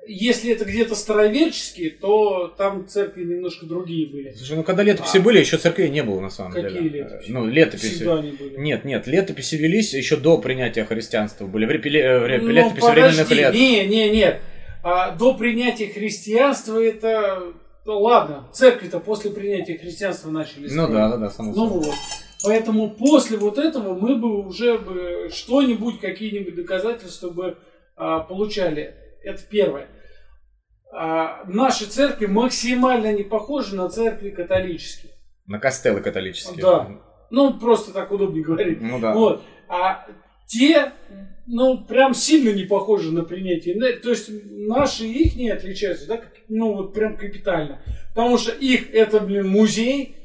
Если это где-то староверческие, то там церкви немножко другие были. Слушай, ну когда летописи А. были, еще церквей не было на самом Какие деле. летописи? Ну, летописи. Всегда они были. Нет, нет, летописи велись еще до принятия христианства. Были в репеле- э, Ну, летописи временных подожди, лет. Не, не, нет. А, до принятия христианства это... Ну, ладно, церкви-то после принятия христианства начали Ну да, да, да, само Ну собой. вот. Поэтому после вот этого мы бы уже бы что-нибудь, какие-нибудь доказательства бы получали. Это первое. А, наши церкви максимально не похожи на церкви католические. На костелы католические. Да. Ну, просто так удобнее говорить. Ну да. Вот. А те, ну, прям сильно не похожи на принятие энергии. То есть наши и их не отличаются, да, ну, вот прям капитально. Потому что их это, блин, музей,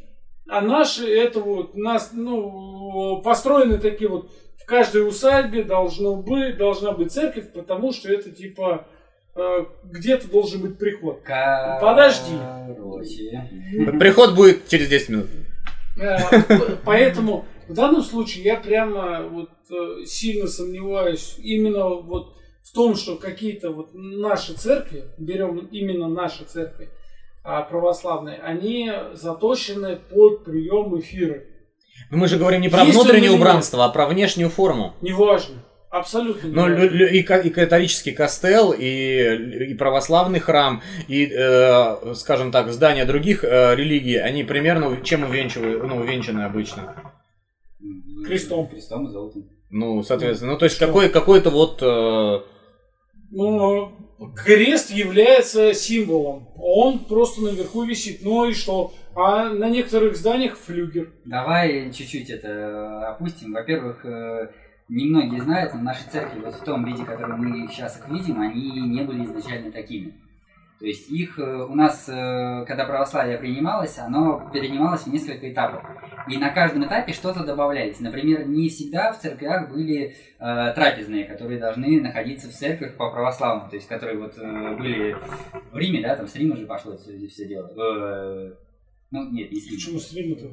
а наши это вот, нас, ну, построены такие вот, в каждой усадьбе должно быть, должна быть церковь, потому что это типа э, где-то должен быть приход. Подожди. Приход будет через 10 минут. Э, Поэтому в данном случае я прямо вот э, сильно сомневаюсь именно вот в том, что какие-то вот наши церкви, берем именно наши церкви а, православные, они заточены под прием эфира. Но мы же говорим не про Есть внутреннее убранство, а про внешнюю форму. Неважно. Абсолютно Ну, лю- и, и католический костел, и, и православный храм, и, э, скажем так, здания других э, религий, они примерно чем увенчивают, ну, увенчаны обычно. Крестом. Крестом и золотом. Ну, соответственно, ну, то есть какой, какой-то вот... э, Ну, крест является символом. Он просто наверху висит. Ну и что? А на некоторых зданиях флюгер. Давай чуть-чуть это опустим. Во-первых, э, немногие знают, но наши церкви вот в том виде, в котором мы сейчас их видим, они не были изначально такими. То есть их э, у нас, э, когда православие принималось, оно перенималось в несколько этапов. И на каждом этапе что-то добавлялись. Например, не всегда в церквях были э, трапезные, которые должны находиться в церквях по православному, то есть которые вот э, были в Риме, да, там с Рима же пошло это все дело. Э, ну, нет, не с Рима. Почему с Рима-то?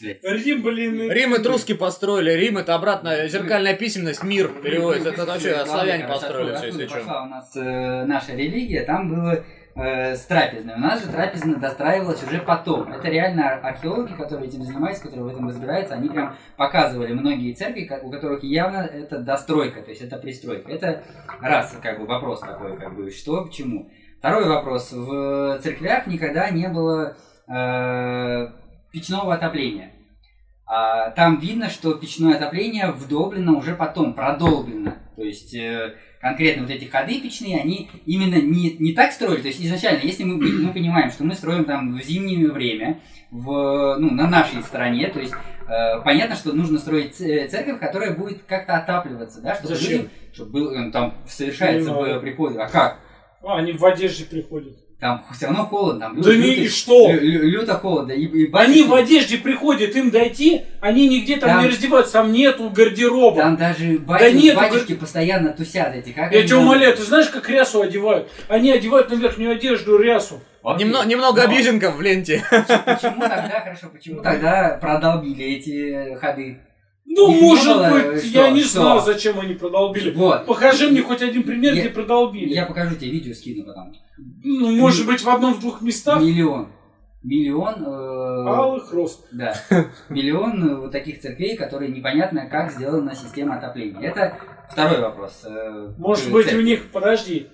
Рим, блин. Рим это русские построили, Рим это обратно зеркальная письменность, мир переводится. Это вообще славяне построили все, если что. пошла у нас э, наша религия, там было э, с трапезной. У нас же трапезная достраивалась уже потом. Это реально археологи, которые этим занимаются, которые в этом разбираются, они прям показывали многие церкви, у которых явно это достройка, то есть это пристройка. Это раз, как бы, вопрос такой, как бы, что к чему. Второй вопрос. В церквях никогда не было печного отопления. А, там видно, что печное отопление вдолблено уже потом, продолблено. То есть э, конкретно вот эти ходы печные, они именно не, не так строили. То есть изначально, если мы, мы понимаем, что мы строим там в зимнее время, в, ну, на нашей стороне, то есть э, понятно, что нужно строить церковь, которая будет как-то отапливаться, да, чтобы Зачем? людям- чтобы был, э, там совершается э, приход. А как? А, они в одежде приходят. Там все равно холодно. Там Да лю- не, лютый- и что? лю- лю- люто холодно. И, и Они в одежде приходят, им дойти, они нигде там, Там- не раздеваются, там нету гардероба. Там даже батю- нет, батюшки постоянно тусят эти. Как Я тебя умоляю, ты знаешь, как рясу одевают? Они одевают на верхнюю одежду рясу. Окей. Немно- немного Но абьюзингов в ленте. Почему тогда, хорошо, почему тогда продолбили эти ходы? Ну, Их может было, быть, что? я не Что? знаю, зачем они продолбили. Вот. Покажи мне хоть один пример, Я- где продолбили. Я покажу тебе видео, скину потом. Ну, может быть, в одном-двух местах Миллион. Миллион. э, алых роз. Да. Миллион э, вот таких церквей, которые непонятно, как сделана система отопления. Это второй вопрос. э, Может быть, церкви. у них, подожди,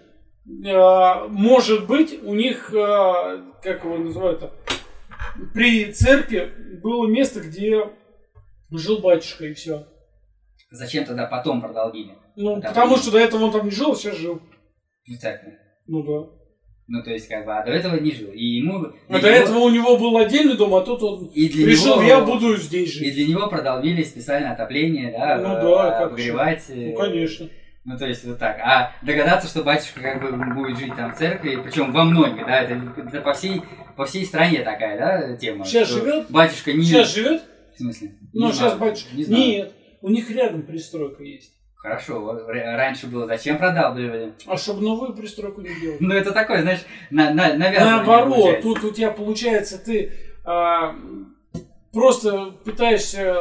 может быть, у них, как его называют, при церкви было место, где жил батюшка, и все. Зачем тогда потом продолбили Ну, Да, потому что до этого он там не жил, а сейчас жил. церкви? Ну да. Ну, то есть, как бы, а до этого не жил. И ему... А до него- этого у него был отдельный дом, а тут он и для решил, него- я буду здесь И жить. для него продолбили специальное отопление, да, Ну э, да, как обогревать. э, Ну, конечно. Ну, то есть, вот так. А догадаться, что батюшка как бы будет жить там в церкви, причем во многих, да, это, это по, всей, по всей стране такая, да, тема. Сейчас живет? Батюшка не... Сейчас живет? В смысле? Ну, сейчас знаю, батюшка. Не знаю. Нет, у них рядом пристройка есть. Хорошо, раньше было, зачем продалбливали? А чтобы новую пристройку не делать. Ну, это такое, знаешь, на, на, навязывание Наоборот, тут у тебя получается, ты а, просто пытаешься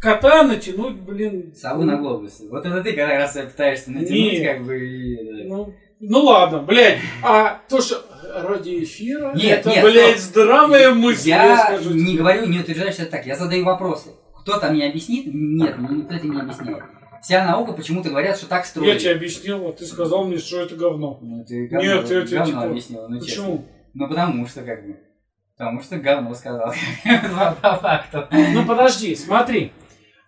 кота натянуть, блин. Сову на глобусы. Вот это ты как раз пытаешься натянуть, Нет. как бы, и... Ну, ну ладно, блядь. А то, что ради эфира, Нет, это, нет, блядь, стоп. здравая мысль, я, Я скажу не тебе. говорю, не утверждаю, что это так. Я задаю вопросы. Кто-то мне объяснит? Нет, мне никто это не объясняет. Вся наука почему-то говорят, что так Я строят. тебе объяснил, а ты сказал мне, что это говно. Ну, ты говно, Нет, я тебе говно типа- объяснил, ну честно. Почему? Ну, потому что, как бы. Потому что говно сказал. По по факту. Ну подожди, смотри.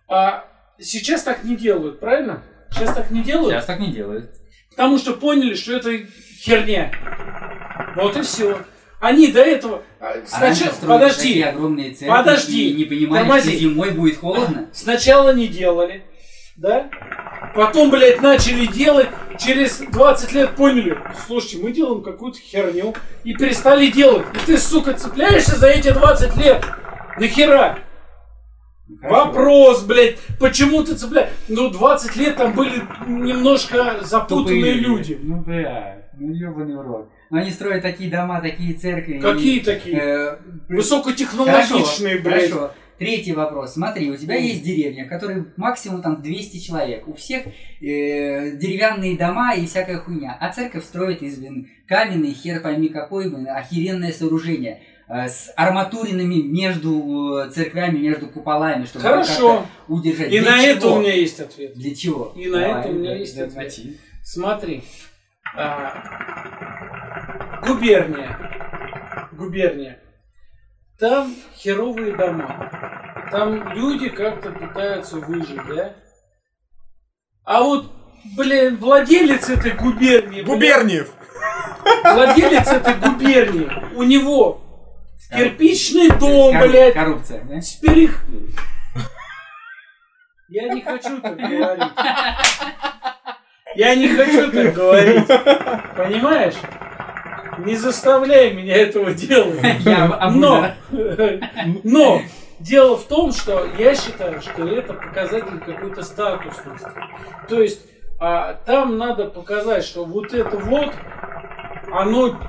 А, сейчас так не делают, правильно? Сейчас так не делают, Сейчас так не делают. Потому что поняли, что это херня. Вот и все. Они до этого... а, А Сначала... строили Подожди. такие огромные церкви Подожди. и не понимали, Тормози. что зимой будет холодно. Сначала не делали, да? Потом, блядь, начали делать. Через 20 лет поняли, слушайте, мы делаем какую-то херню. И перестали делать. И ты, сука, цепляешься за эти 20 лет. Нахера? Вопрос, блядь, почему ты цепляешь? Ну, 20 лет там были немножко запутанные Тупые люди. Ну, бля, ну ебаный урод. Ну, они строят такие дома, такие церкви. Какие и, такие? э, Высокотехнологичные, Хорошо, блядь. хорошо. Третий вопрос. Смотри, у тебя есть деревня, в которой максимум там 200 человек. У всех э, деревянные дома и всякая хуйня. А церковь строит из блин, каменный, хер пойми какой, блин, охеренное сооружение. Э, с арматуринами между э, церквями, между куполами, чтобы Хорошо. как-то удержать. И Для на это чего? у меня есть ответ. Для чего? И на это у меня да, есть да, ответ. мочи. Смотри. А, губерния. Губерния. Там херовые дома. Там люди как-то пытаются выжить, да? А вот, блин, владелец этой губернии... блин, Губерниев! Владелец этой губернии, у него кирпичный дом, блядь, Коррупция, да? с перех... Я не хочу так говорить. Я не хочу так говорить. Понимаешь? Не заставляй меня этого делать. Я Но, но дело в том, что я считаю, что это показатель какой-то статусности. То есть а, там надо показать, что вот это вот, оно,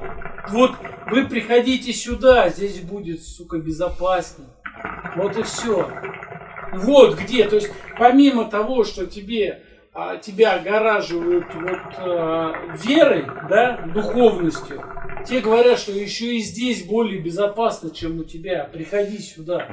вот вы приходите сюда, здесь будет, сука, безопасней. Вот и все. Вот где. То есть помимо того, что тебе а, тебя огораживают вот а, верой, да, духовностью, те говорят, что еще и здесь более безопасно, чем у тебя. Приходи сюда.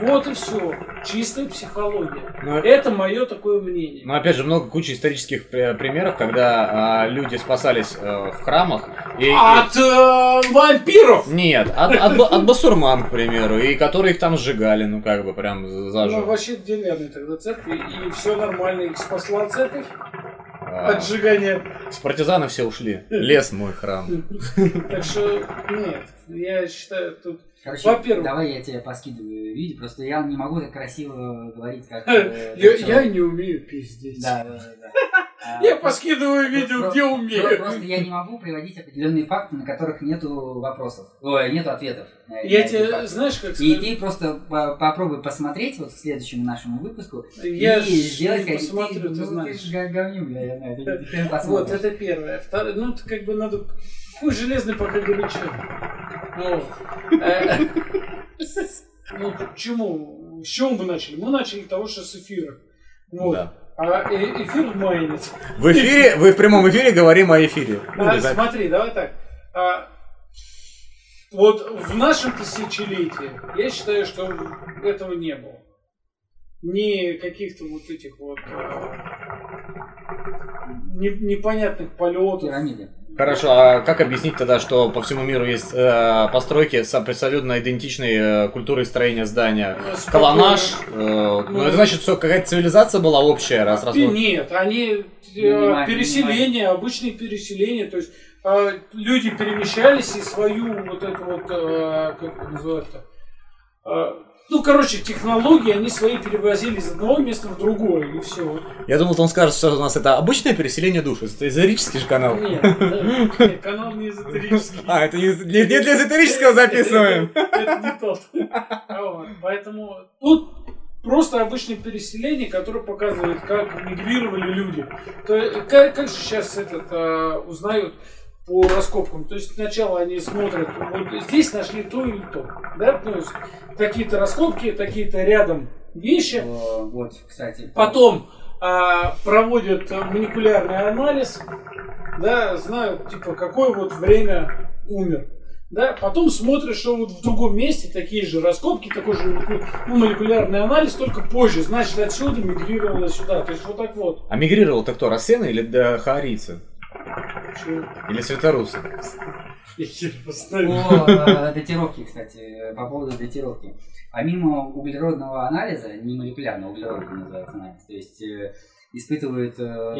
Вот и все. Чистая психология. Ну, Это мое такое мнение. Но опять же, много куча исторических при- примеров, когда а, люди спасались э, в храмах. И, и- От э, вампиров! Нет, от, от, от басурман, к примеру, и которые их там сжигали, ну как бы прям Ну, заживо. вообще деревянные тогда церкви, и все нормально. Их спасла А, Отжигание. С партизаны все ушли. Лес мой храм. Так что, нет, я считаю, тут... Короче, Во-первых- давай я тебе поскидываю видео, просто я не могу так красиво говорить, как... э, Я, не умею пиздеть. Да, да, да. А, Я просто- поскидываю видео, где умею. Просто я не могу приводить определенные факты, на которых нету вопросов. Ой, нету ответов. Я тебе, знаешь, как И ты просто по- попробуй посмотреть вот к следующему нашему выпуску и сделать не как посмотрю, ты ну, знаешь. да, я знаю, Вот, это первое. Второе, ну, как бы надо... Хуй железный, пока горячо. Вот. Э, Ну, почему? С чего мы начали? Мы начали того, что с эфира. Вот. Да. А э- эфир майнит. В эфире, вы в прямом эфире говорим о эфире. Ну, А, смотри, давай так. А, вот в нашем тысячелетии я считаю, что этого не было. Ни каких-то вот этих вот а, не- непонятных полетов. Пирамиды. Хорошо, а как объяснить тогда, что по всему миру есть э, постройки с абсолютно идентичной э, культурой строения здания? Спокойно. Колонаж, э, ну это значит, что какая-то цивилизация была общая, раз раз. Нет, они э, Понимаю, переселения, обычные переселения, то есть э, люди перемещались и свою вот эту вот, э, как это называется, э, ну, короче, технологии, они свои перевозили из одного места в другое, и все. Я думал, он скажет, что у нас это обычное переселение душ, это эзотерический же канал. Нет, да, нет, канал не эзотерический. А, это не, не- не для эзотерического записываем. Это не тот. Поэтому тут просто обычное переселение, которое показывает, как мигрировали люди. То как, как же сейчас этот а, узнают по раскопкам? То есть сначала они смотрят, вот здесь нашли то или то. Да? То есть такие-то раскопки, такие-то рядом вещи. О, Вот, кстати. Потом а, проводят молекулярный анализ, да, знают, типа, какое вот время умер. Да, потом смотрят, что вот в другом месте такие же раскопки, такой же ну, молекулярный анализ, только позже. Значит, отсюда мигрировало сюда. То есть вот так вот. А мигрировал-то кто, Рассены или да, хаорийцы? Чё? Или светорусы? По э, датировке, кстати, э, по поводу датировки. Помимо углеродного анализа, не молекулярного углеродного называется анализ, то есть э, испытывают, э,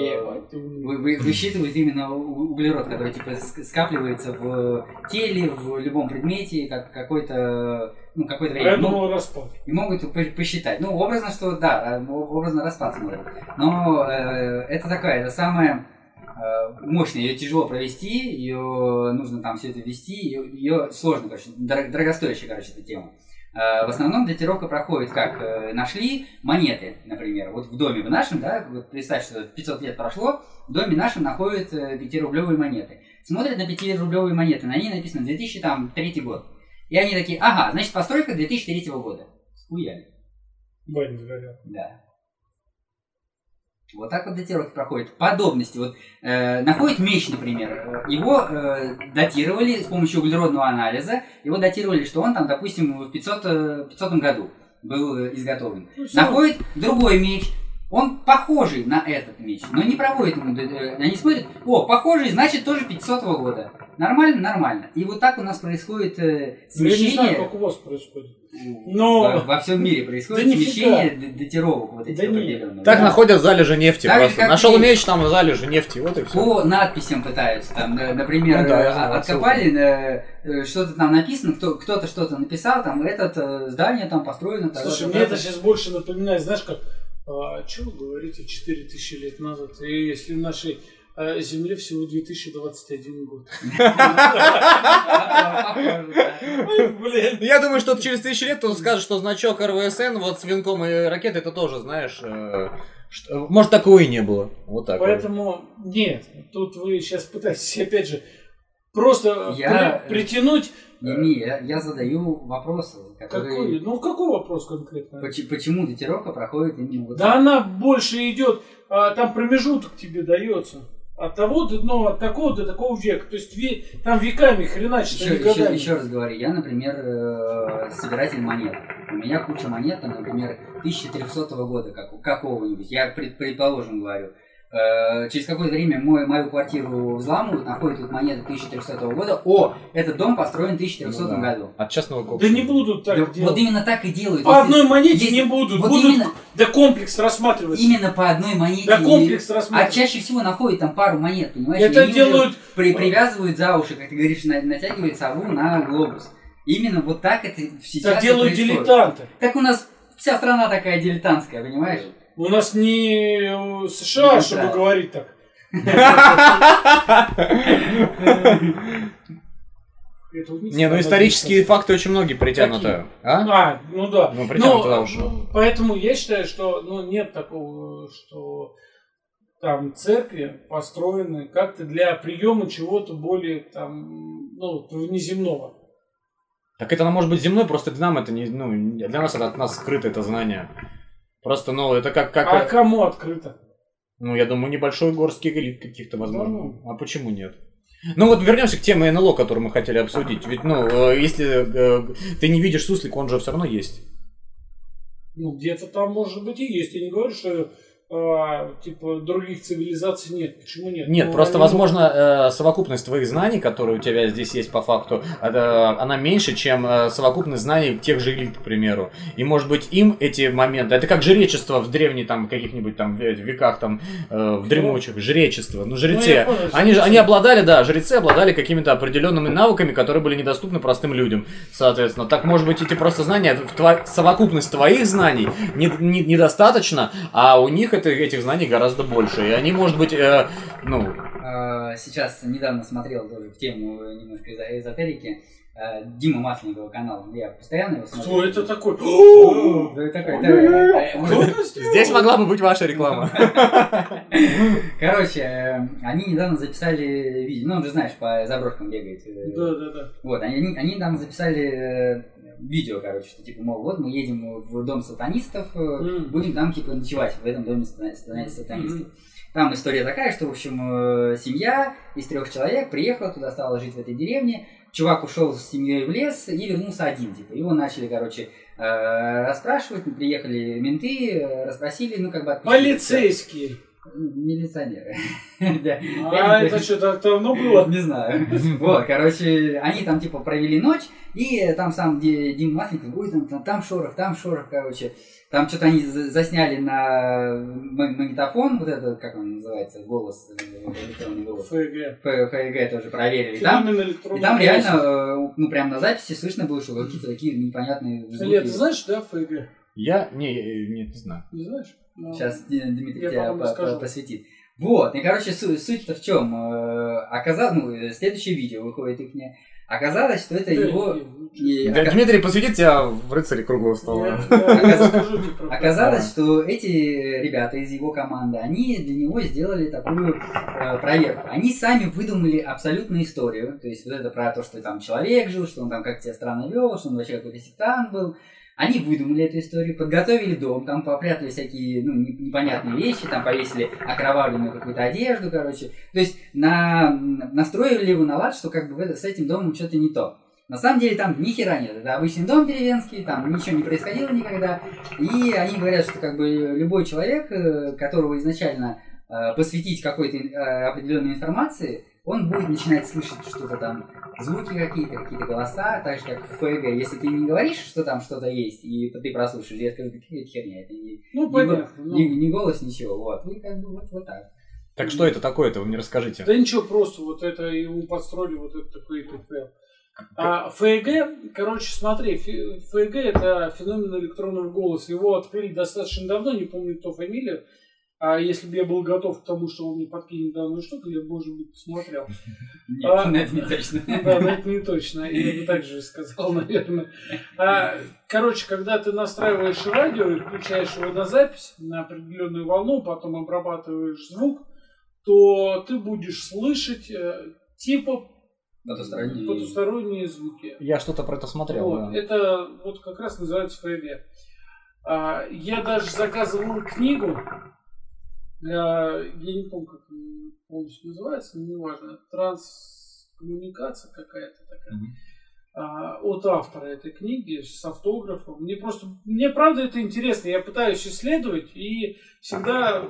умный. вы- вы- высчитывают именно углерод, который типа ск- скапливается в теле, в любом предмете, как какой-то, ну, какое-то А время. я Ну, думал, распад. и могут по- посчитать. Ну, образно, что да, э, образно распад смотрят. Но э, это такая, это самая э, мощная, ее тяжело провести, ее нужно там все это вести, ее, ее сложно, короче, дор- дорогостоящая, короче, эта тема. Э, В основном датировка проходит как? Э, Нашли монеты, например. Вот в доме в нашем, да, вот представь, что 500 лет прошло, в доме нашем находят 5-рублевые монеты. Смотрят на 5-рублевые монеты, на ней написано 2003 год. И они такие, ага, значит, постройка 2003 года. Схуяли. Баня сгорел. Да. Вот так вот датировки проходят. Подобности. Вот э, находит меч, например. э, Его э, датировали с помощью углеродного анализа. Его датировали, что он там, допустим, в 500, э, 500 году был э, изготовлен. Ну. Находит другой меч. Он похожий на этот меч, но не проводит ему... э, Они смотрят, о, похожий, значит, тоже 500 года. Нормально? Нормально. И вот так у нас происходит э, Ну, Я не смещение... знаю, как у вас происходит. Но- Во, во всем мире происходит Да смещение датировок вот этих Да определенных. Так да. находят залежи нефти Так же, просто. Нашел и- меч, там залежи нефти, вот и все. По надписям пытаются, там, например, Ну да, э, знаю, откопали, э, э, что-то там написано, кто, кто-то что-то написал, там, это э, здание там построено. Слушай, мне это сейчас больше напоминает, знаешь, как, а, что вы говорите 4000 лет назад, и если в нашей Земле всего 2021 год. Я думаю, что через тысячу лет кто скажет, что значок РВСН вот с венком и ракетой, это тоже, знаешь, э, может такого и не было. Вот так. Поэтому нет, тут вы сейчас пытаетесь, опять же, просто Я- притянуть Не, не, я, я задаю вопросы, которые... какой, ну какой вопрос конкретно? поч- почему датировка проходит именно вот Да она больше идет, а, там промежуток тебе дается. От того, до- ну, от такого до такого века. То есть ве- там веками хреначит, Еще, еще, еще раз говорю, я, например, э, собиратель монет. У меня куча монет, там, например, 1300 года, как, какого-нибудь. Я пред- предположим говорю. Э, через какое-то время мой, мою квартиру взламывают, находят тут монеты 1300 года. О, этот дом построен в 1300 Ну да. году. От частного Да кокса. не будут так Да, делать. вот именно так и делают. По Если- одной монете если- не будут. вот будут именно- да комплекс рассматриваться. Именно по одной монете. Да комплекс А рассматриваться. чаще всего находят там пару монет, понимаешь? Это И делают- при- привязывают за уши, как ты говоришь, на- натягивают сову на глобус. Именно вот так это сейчас Так делают происходит. дилетанты. Так у нас вся страна такая дилетантская, понимаешь? У нас не США, Не чтобы знаю. говорить так. Не, ну исторические факты очень многие притянуты. А? А, ну да. Ну, притянуты Ну, уши. поэтому я считаю, что ну, нет такого, что там церкви построены как-то для приема чего-то более там, ну, внеземного. Так это оно может быть земной, просто для нам это не, ну, для нас это от нас скрыто это знание. Просто, ну, это как, как, А кому открыто? ну, я думаю, небольшой горский элит каких-то, возможно. Ну. А почему нет? Ну вот вернемся к теме НЛО, которую мы хотели обсудить. Ведь, ну, э, если э, ты не видишь суслик, он же все равно есть. Ну, где-то там, может быть, и есть. Я не говорю, что а, типа других цивилизаций нет. Почему нет? Нет, Ну, просто, они возможно, э, совокупность твоих знаний, которые у тебя здесь есть по факту, это- она меньше, чем э, совокупность знаний тех же элит, к примеру. И, может быть, им эти моменты... Это как жречество в древних там каких-нибудь там ве- веках, там, э, в дремучих. Жречество. Ну, жрецы. я понял, они, они обладали, да, жрецы обладали какими-то определенными навыками, которые были недоступны простым людям, соответственно. Так, может быть, эти просто знания, тво- совокупность твоих знаний не- не- недостаточно, а у них это, этих знаний гораздо больше. И они, может быть, э, ну, Э, Сейчас недавно смотрел тоже в тему немножко эзо- эзотерики. Э, Дима Масленникова канал. Я постоянно его смотрю. Кто это такой? Это? Здесь могла бы быть ваша реклама. Короче, э, они недавно записали видео. Ну, он же знаешь, по заброшкам бегает. э, Да, да, да. Вот, они, они там записали э, видео, короче, что типа, мол, вот мы едем в дом сатанистов, Мгм. будем там типа ночевать в этом доме сатана- сатанистов. Мгм. Там история такая, что, в общем, э, семья из трех человек приехала туда, стала жить в этой деревне. Чувак ушел с семьей в лес и вернулся один, типа. Его начали, короче, э, расспрашивать, приехали менты, расспросили, ну, как бы... отпустили. Полицейские. Милиционеры. А это что, так давно было? Не знаю. Вот, короче, они там типа провели ночь, и там сам Ди- Дима Масленников, ой, там, там, шорох, там шорох, короче. Там что-то они за- засняли на магнитофон, вот это, как он называется, голос, э, электронный голос. ФЭГ тоже проверили. И там, и там реально, э, ну прям на записи слышно было, что какие-то такие непонятные звуки. Ты знаешь, да, ФГ? Я не, не, не знаю. Не знаешь? Ну, Сейчас Дмитрий Я тебя по- расскажу. по- посвятит. Вот, и, короче, су- суть-то в чем? Оказалось, ну, э, следующее видео выходит их мне. Оказалось, что это да, его... Илья, и Да, ока- Дмитрий посвятит тебя в рыцаре круглого Я стола. расскажу тебе про Оказалось, что эти ребята из его команды, они для него сделали такую э, проверку. Они сами выдумали абсолютную историю. То есть вот это про то, что там человек жил, что он там как себя странно вел, что он вообще какой-то сектант был. Они выдумали эту историю, подготовили дом, там попрятали всякие ну, не- непонятные вещи, там повесили окровавленную какую-то одежду, короче. То есть на, настроили его на лад, что как бы с этим домом что-то не то. На самом деле там ни хера нет. Это обычный дом деревенский, там ничего не происходило никогда. И они говорят, что как бы любой человек, э, которого изначально э, посвятить какой-то э, определенной информации, он будет начинать слышать что-то там, звуки какие-то, какие-то голоса, так же как в ФГ. Если ты не говоришь, что там что-то есть, и ты прослушаешь, я скажу, какая херня, это не, Ну, не го- понятно. ну. не- не голос, ничего. Вот, вы как бы вот, вот так. Так что это такое-то, вы мне расскажите. Да ничего, просто вот это ему подстроили вот это такой ТФЛ. А ФЭГ, короче, смотри, ФЭГ это феномен электронного голоса. Его открыли достаточно давно, не помню, кто фамилия. А если бы я был готов к тому, что он мне подкинет данную штуку, я бы, может быть, посмотрел. Нет, А- это не точно. Да, но это не точно. Я бы так же сказал, наверное. А, короче, когда ты настраиваешь радио и включаешь его на запись, на определенную волну, потом обрабатываешь звук, то ты будешь слышать э, типа Потусторонние. потусторонние звуки. Я что-то про это смотрел. Вот, да. Это вот как раз называется ФРГ. А, я даже заказывал книгу. А, я не помню, как полностью называется, но неважно. Транскоммуникация какая-то такая. Мгм. а, от автора этой книги с автографом. Мне просто, мне правда это интересно. Я пытаюсь исследовать и всегда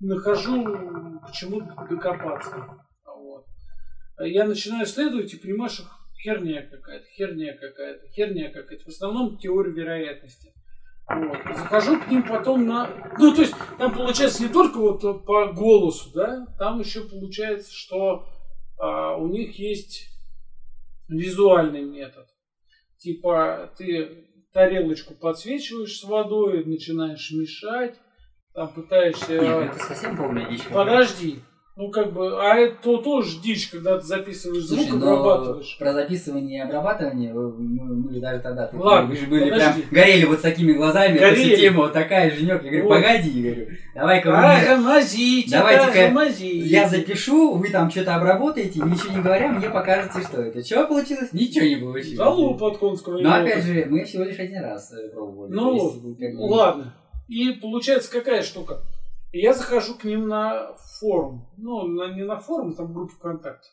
нахожу к чему докопаться. Вот. Я начинаю исследовать и понимаю, что херня какая-то, херня какая-то, херня какая-то. В основном теория вероятности. Вот. Захожу к ним потом на... Ну, то есть, там получается не только вот по голосу, да, там еще получается, что а, у них есть визуальный метод. Типа, ты тарелочку подсвечиваешь с водой, начинаешь мешать, там пытаешься... Нет, это совсем полная дичь. Подожди. Ну, как бы, а это тоже дичь, когда ты записываешь звук, Слушай, обрабатываешь. про записывание и обрабатывание вы- мы, мы же даже тогда вы- Ладно, вы же были подожди. прям горели вот с такими глазами, Горели. эта тема вот такая, Женек. Я говорю, Вот. погоди, я говорю, давай-ка мне- мазите, Давайте-ка я запишу, вы там что-то обработаете, ничего не говоря, мне покажете, что это. Что получилось? Ничего не получилось. Залупа от конского Но опять же, мы всего лишь один раз э, пробовали. Ну, есть, как бы- Ладно. И получается какая штука? Я захожу к ним на форум. Ну, на- не на форум, там группа ВКонтакте.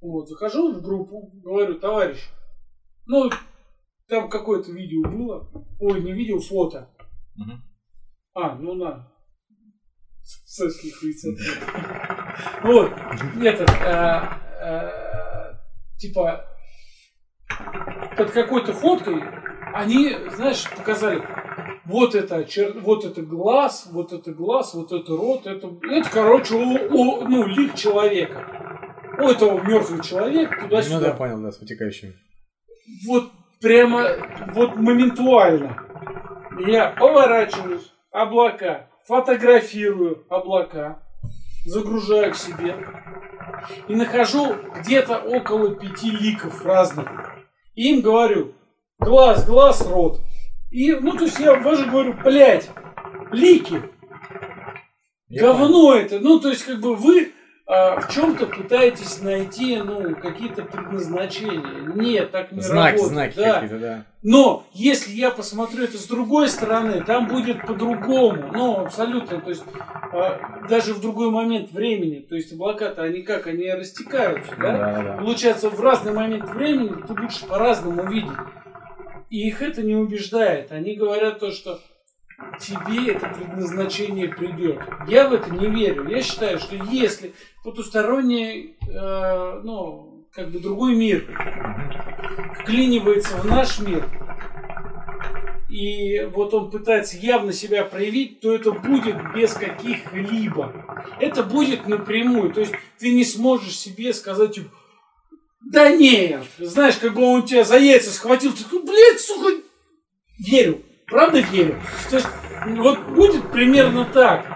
Вот, захожу в группу, говорю, товарищ, ну, там какое-то видео было. Ой, не видео, фото. Мгм. А, ну на. Соски хуйца. Вот, этот, а, а, типа, под какой-то фоткой они, знаешь, показали, вот это, чер- вот это глаз, вот это глаз, вот это рот, это, это короче, у, у- ну, лик человека. У этого мертвый человек Ну да, туда-сюда. понял, да, с вытекающим. Вот прямо, вот моментуально. Я поворачиваюсь, облака, фотографирую облака, загружаю к себе и нахожу где-то около пяти ликов разных. И им говорю, глаз, глаз, рот. И, ну, то есть я даже говорю, блядь, лики, Я понял. говно это. Ну, то есть, как бы вы а, в чем-то пытаетесь найти, ну, какие-то предназначения. Нет, так не Знаки, работает. знаки Да. какие-то, да. Но если я посмотрю это с другой стороны, там будет по-другому. Ну, абсолютно. То есть а, даже в другой момент времени. То есть облака-то они как? Они растекаются, да, да, да. Получается, в разный момент времени ты будешь по-разному видеть. И их это не убеждает. Они говорят то, что тебе это предназначение придет. Я в это не верю. Я считаю, что если потусторонний, э, ну, как бы другой мир вклинивается в наш мир, и вот он пытается явно себя проявить, то это будет без каких-либо. Это будет напрямую. То есть ты не сможешь себе сказать, типа, да нет, знаешь, как он тебя за яйца схватил, ты такой, блядь, сука, верю, правда верю. То есть вот будет примерно так.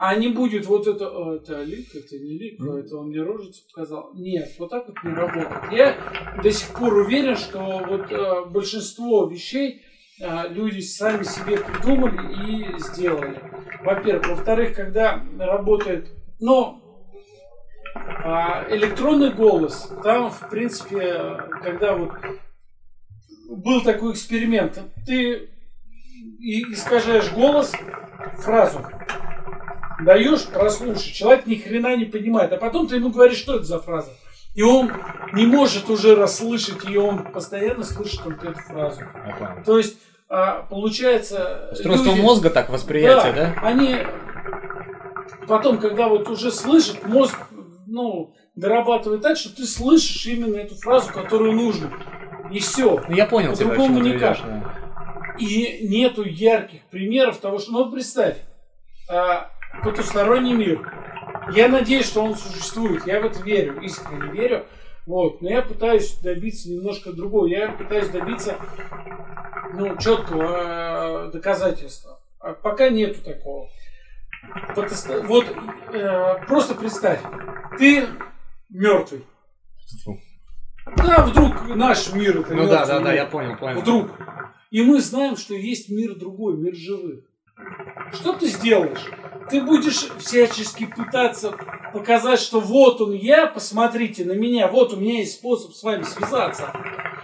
А не будет вот это, «А, это лик, это не лик, а это он мне рожицу показал. Нет, вот так вот не работает. Я до сих пор уверен, что вот э, большинство вещей э, люди сами себе придумали и сделали. Во-первых. Во-вторых, когда работает, а, электронный голос, там, в принципе, когда вот был такой эксперимент, ты искажаешь голос, фразу, даешь прослушать, человек ни хрена не понимает, а потом ты ему говоришь, что это за фраза. И он не может уже расслышать ее, он постоянно слышит только эту фразу. Понял. То есть, а, получается... Устройство люди- мозга так восприятие, да? они потом, когда вот уже слышат, мозг, ну, дорабатывает так, что ты слышишь именно эту фразу, которую нужно. И все. Ну я понял тебя, По-другому никак. да. И нету ярких примеров того, что... Ну, вот представь, а, потусторонний мир. Я надеюсь, что он существует. Я в это верю, искренне верю. Вот. Но я пытаюсь добиться немножко другого. Я пытаюсь добиться ну, четкого э, доказательства. А пока нету такого. Вот э, просто представь, ты мертвый. Да, вдруг наш мир это Ну да, да, да, мир. я понял, понял. Вдруг. И мы знаем, что есть мир другой, мир живых. Что ты сделаешь? Ты будешь всячески пытаться показать, что вот он я, посмотрите на меня, вот у меня есть способ с вами связаться.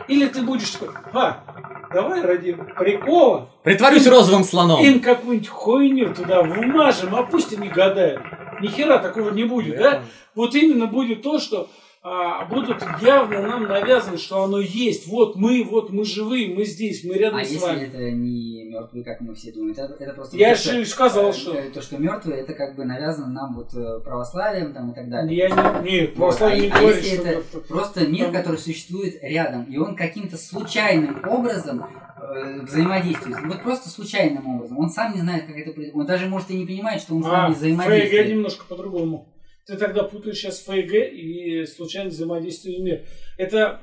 Или ты будешь такой, а, давай ради прикола Притворюсь розовым слоном. им какую-нибудь хуйню туда вмажем, а пусть они гадают. Ни хера такого не будет, да? понял. Вот именно будет то, что а, будут явно нам навязывать, что оно есть. Вот мы, вот мы живые, мы здесь, мы рядом А с если вами. это не мертвые, как мы все думаем, это, это просто... Я же сказал, э, что... э, То, что мертвые, это как бы навязано нам вот э, православием там и так далее. Я не... Нет, Вот, православие не а- а говорит, если что... это это- Просто мир, который существует рядом, и он каким-то случайным образом э, взаимодействует. Вот просто случайным образом. Он сам не знает, как это происходит. Он даже может и не понимает, что он с А, нами ФГ взаимодействует. немножко по-другому. Ты тогда путаешь сейчас ФГ и случайно взаимодействие мир. Это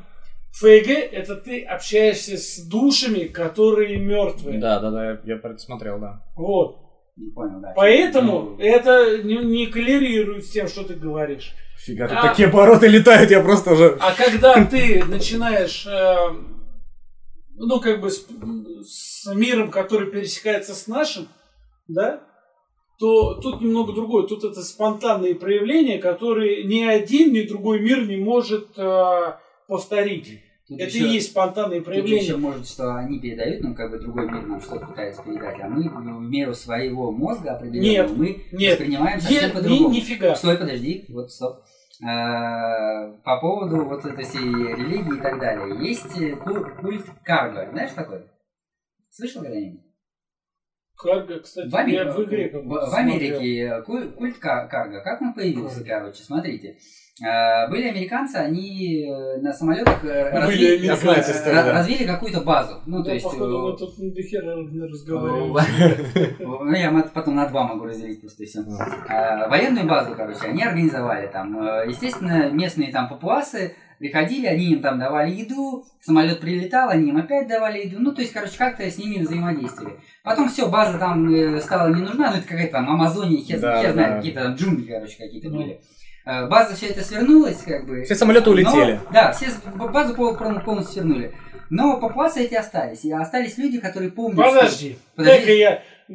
ФГ, это ты общаешься с душами, которые мертвые. Да, да, да, я, я про это смотрел, да. Вот. Не понял, да. Поэтому Ну, это не, не коллерирует с тем, что ты говоришь. Фига, тут А- такие обороты летают, я просто уже... А когда ты начинаешь, э, ну, как бы с, с миром, который пересекается с нашим, да, то тут немного другое. Тут это спонтанные проявления, которые ни один, ни другой мир не может э, повторить. тут это еще- и есть спонтанные Тут проявления. еще может, что они передают, ну, как бы другой мир нам что-то пытается передать, а мы в меру своего мозга определенного, Нет, мы нет. воспринимаем совсем ни- по-другому. нифига. Стой, подожди, вот стоп. А, По поводу вот этой всей религии и так далее. Есть э, ку- культ Карга. Знаешь такой? Слышал когда-нибудь? Карго, кстати, В, я в игре в- как в Америке э, ку- культ Ка- Карга. Как он появился, короче? Смотрите. А, Были американцы, они э, на самолетах э, развили, э, да. развили какую-то базу. Ну, то Да, есть... походу, э, мы тут до хера разговариваем. Ну, я потом на два могу разделить просто все. Военную базу, короче, они организовали там. Э, Естественно, местные там папуасы приходили, они им там давали еду, самолет прилетал, они им опять давали еду. Ну, то есть, короче, как-то с ними взаимодействовали. Потом все, база там э, стала не нужна, ну, это какая-то там Амазония, хер, Да, хер знает, да. какие-то там джунгли, короче, какие-то Ну. были. Э, База все это свернулась, как бы. Все самолеты улетели. Но- да, все базу пол- пол- полностью свернули. Но папуасы эти остались. И остались люди, которые помнят... что- Подожди. Подожди. Дай-ка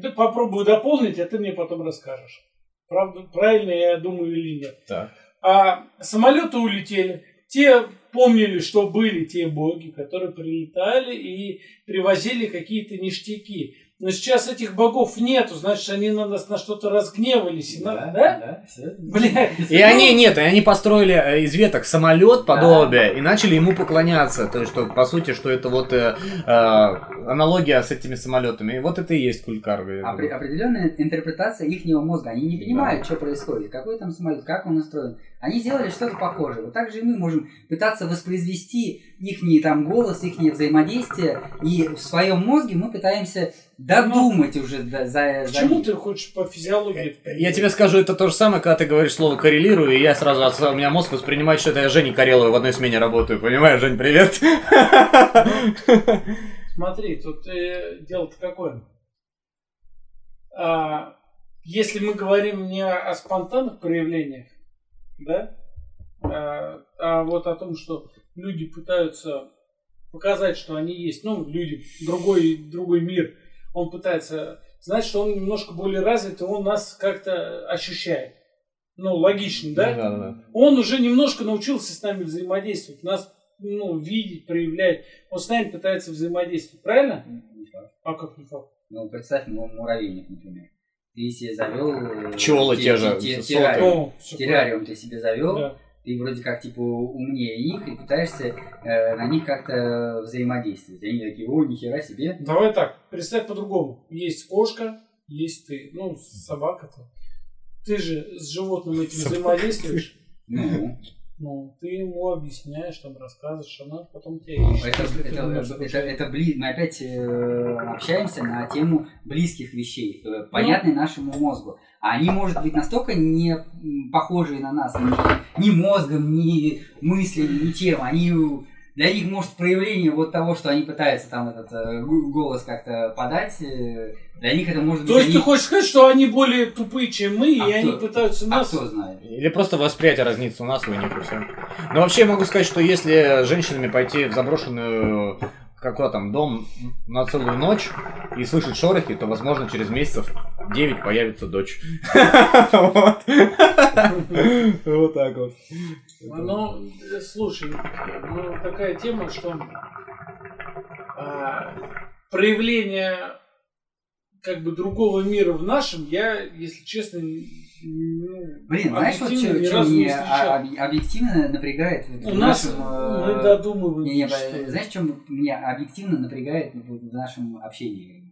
я попробую дополнить, а ты мне потом расскажешь. Правда, правильно я думаю или нет. Так. А самолеты улетели. Те помнили, что были те боги, которые прилетали и привозили какие-то ништяки. Но сейчас этих богов нету, значит, они на нас на что-то разгневались. на- Да? да, всё. Бля, И они, нет, и они построили э, из веток самолет подобие и начали ему поклоняться. То есть, что, по сути, что это вот э, э, аналогия с этими самолетами. И вот это и есть я Опре- определенная интерпретация их мозга. Они не понимают, что происходит, какой там самолет, как он устроен. Они сделали что-то похожее. Вот так же и мы можем пытаться воспроизвести их там голос, их взаимодействие, и в своем мозге мы пытаемся додумать уже за, за, Почему них. ты хочешь по физиологии? Я тебе скажу, это то же самое, когда ты говоришь слово коррелирую, и я сразу, от- у меня мозг воспринимает, что это я Женей Кареловой в одной смене работаю. Понимаешь, Жень, привет. Смотри, тут э, дело-то какое. А, если мы говорим не о спонтанных проявлениях, да, а, а вот о том, что люди пытаются показать, что они есть, ну, люди, другой, другой мир, он пытается, значит, что он немножко более развит, и он нас как-то ощущает. Ну, логично, да? Да, да, да. он уже немножко научился с нами взаимодействовать, нас ну, видеть, проявлять. Он с нами пытается взаимодействовать, правильно? Не факт. А как не факт? Ну, представь, му- муравейник, например. Ты себе завел... э, Пчелы те- те же, те- террариум. Всё Террариум ты себе завел, правильно. ты вроде как типа умнее их и пытаешься э, на них как-то взаимодействовать. Они такие, о, нихера себе. Да. Давай так, представь по-другому. Есть кошка, есть ты, ну, собака-то. Ты же с животным этим Собака взаимодействуешь. Ну, Ну, ты ему объясняешь, там рассказываешь, она потом тебя ищет. это, это, думаешь, это, что- это, бли- Мы опять э, общаемся на тему близких вещей, э, понятной нашему мозгу. А они, может быть, настолько не похожие на нас, ни, ни мозгом, ни мыслями, ничем. Они для них, может, проявление вот того, что они пытаются там этот э, голос как-то подать, э, для них это может быть... То есть они- ты хочешь сказать, что они более тупые, чем мы, А и они кто? пытаются А нас... кто знает? Или просто восприятие разнится у нас и у них, и все. Но вообще я могу сказать, что если с женщинами пойти в заброшенную какой там дом на целую ночь и слышать шорохи, то, возможно, через месяцев 9 появится дочь. Вот. Вот так вот. Ну, слушай, ну, такая тема, что а, проявление как бы другого мира в нашем, я, если честно, Блин, знаешь, вот что, что мне объективно напрягает вот У в нас нашем, мы э, додумываем. не, не, что- знаешь, что меня объективно напрягает вот в нашем общении?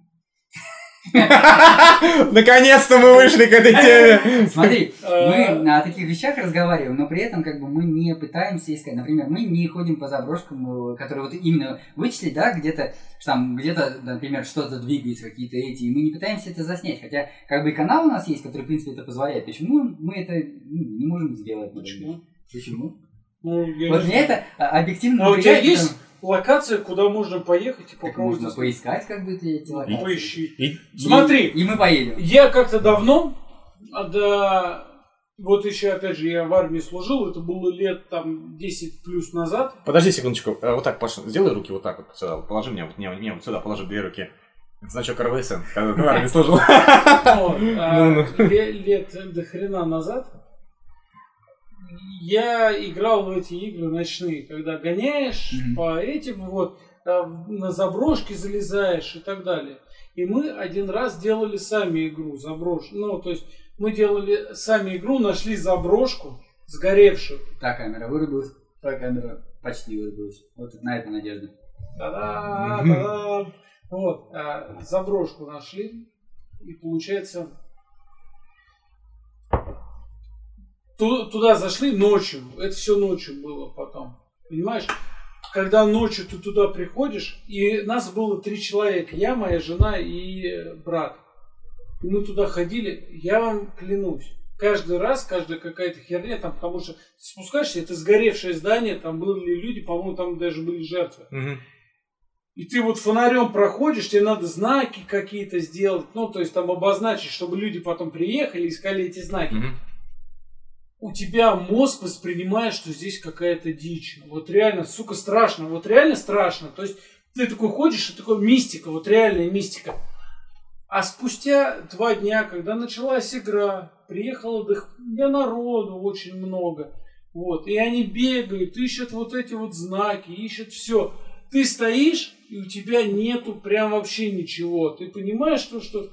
Наконец-то мы вышли к этой теме. Смотри, Э, мы о таких вещах разговариваем, но при этом как бы мы не пытаемся искать. Например, мы не ходим по заброшкам, э, которые вот именно вычислить, да, где-то там где-то, например, что-то двигается, какие-то эти, и мы не пытаемся это заснять. Хотя как бы и канал у нас есть, который, в принципе, это позволяет. Почему мы это ну, не можем сделать? Почему? Почему? Ну, Вот не мне это а, объективно А у тебя есть локация, куда можно поехать и Так можно попробовать? поискать как бы эти эти локации. Поищи. И- И- Смотри. И мы поедем. Я как-то давно, а, да, вот еще, опять же, я в армии служил, это было лет там 10 плюс назад. Подожди секундочку. Э, Вот так, Паша, сделай руки вот так вот сюда. Положи мне, вот, мне, мне вот сюда, положи две руки. Это значок РВСН, когда ты в армии служил. А, Ну-ну. ле- лет до хрена назад я играл в эти игры ночные, когда гоняешь Мгм. по этим вот, а, на заброшки залезаешь и так далее. И мы один раз делали сами игру, заброш. Ну, то есть мы делали сами игру, нашли заброшку сгоревшую. Та камера вырубилась, та камера почти вырубилась. Вот на это надежда. Та-да, та-да. Вот, а, заброшку нашли. И получается, туда зашли ночью. Это все ночью было потом. Понимаешь? Когда ночью ты туда приходишь, и нас было три человека. Я, моя жена и э, брат. И мы туда ходили, я вам клянусь. Каждый раз, каждая какая-то херня, там, потому что спускаешься, это сгоревшее здание, там были люди, по-моему, там даже были жертвы. Мгм. И ты вот фонарем проходишь, тебе надо знаки какие-то сделать, ну, то есть там обозначить, чтобы люди потом приехали, искали эти знаки. Мгм. У тебя мозг воспринимает, что здесь какая-то дичь. Вот реально, сука, страшно. Вот реально страшно. То есть ты такой ходишь, и такой мистика, вот реальная мистика. А спустя два дня, когда началась игра, приехало для народу очень много. Вот. И они бегают, ищут вот эти вот знаки, ищут все. Ты стоишь, и у тебя нету прям вообще ничего. Ты понимаешь, что, что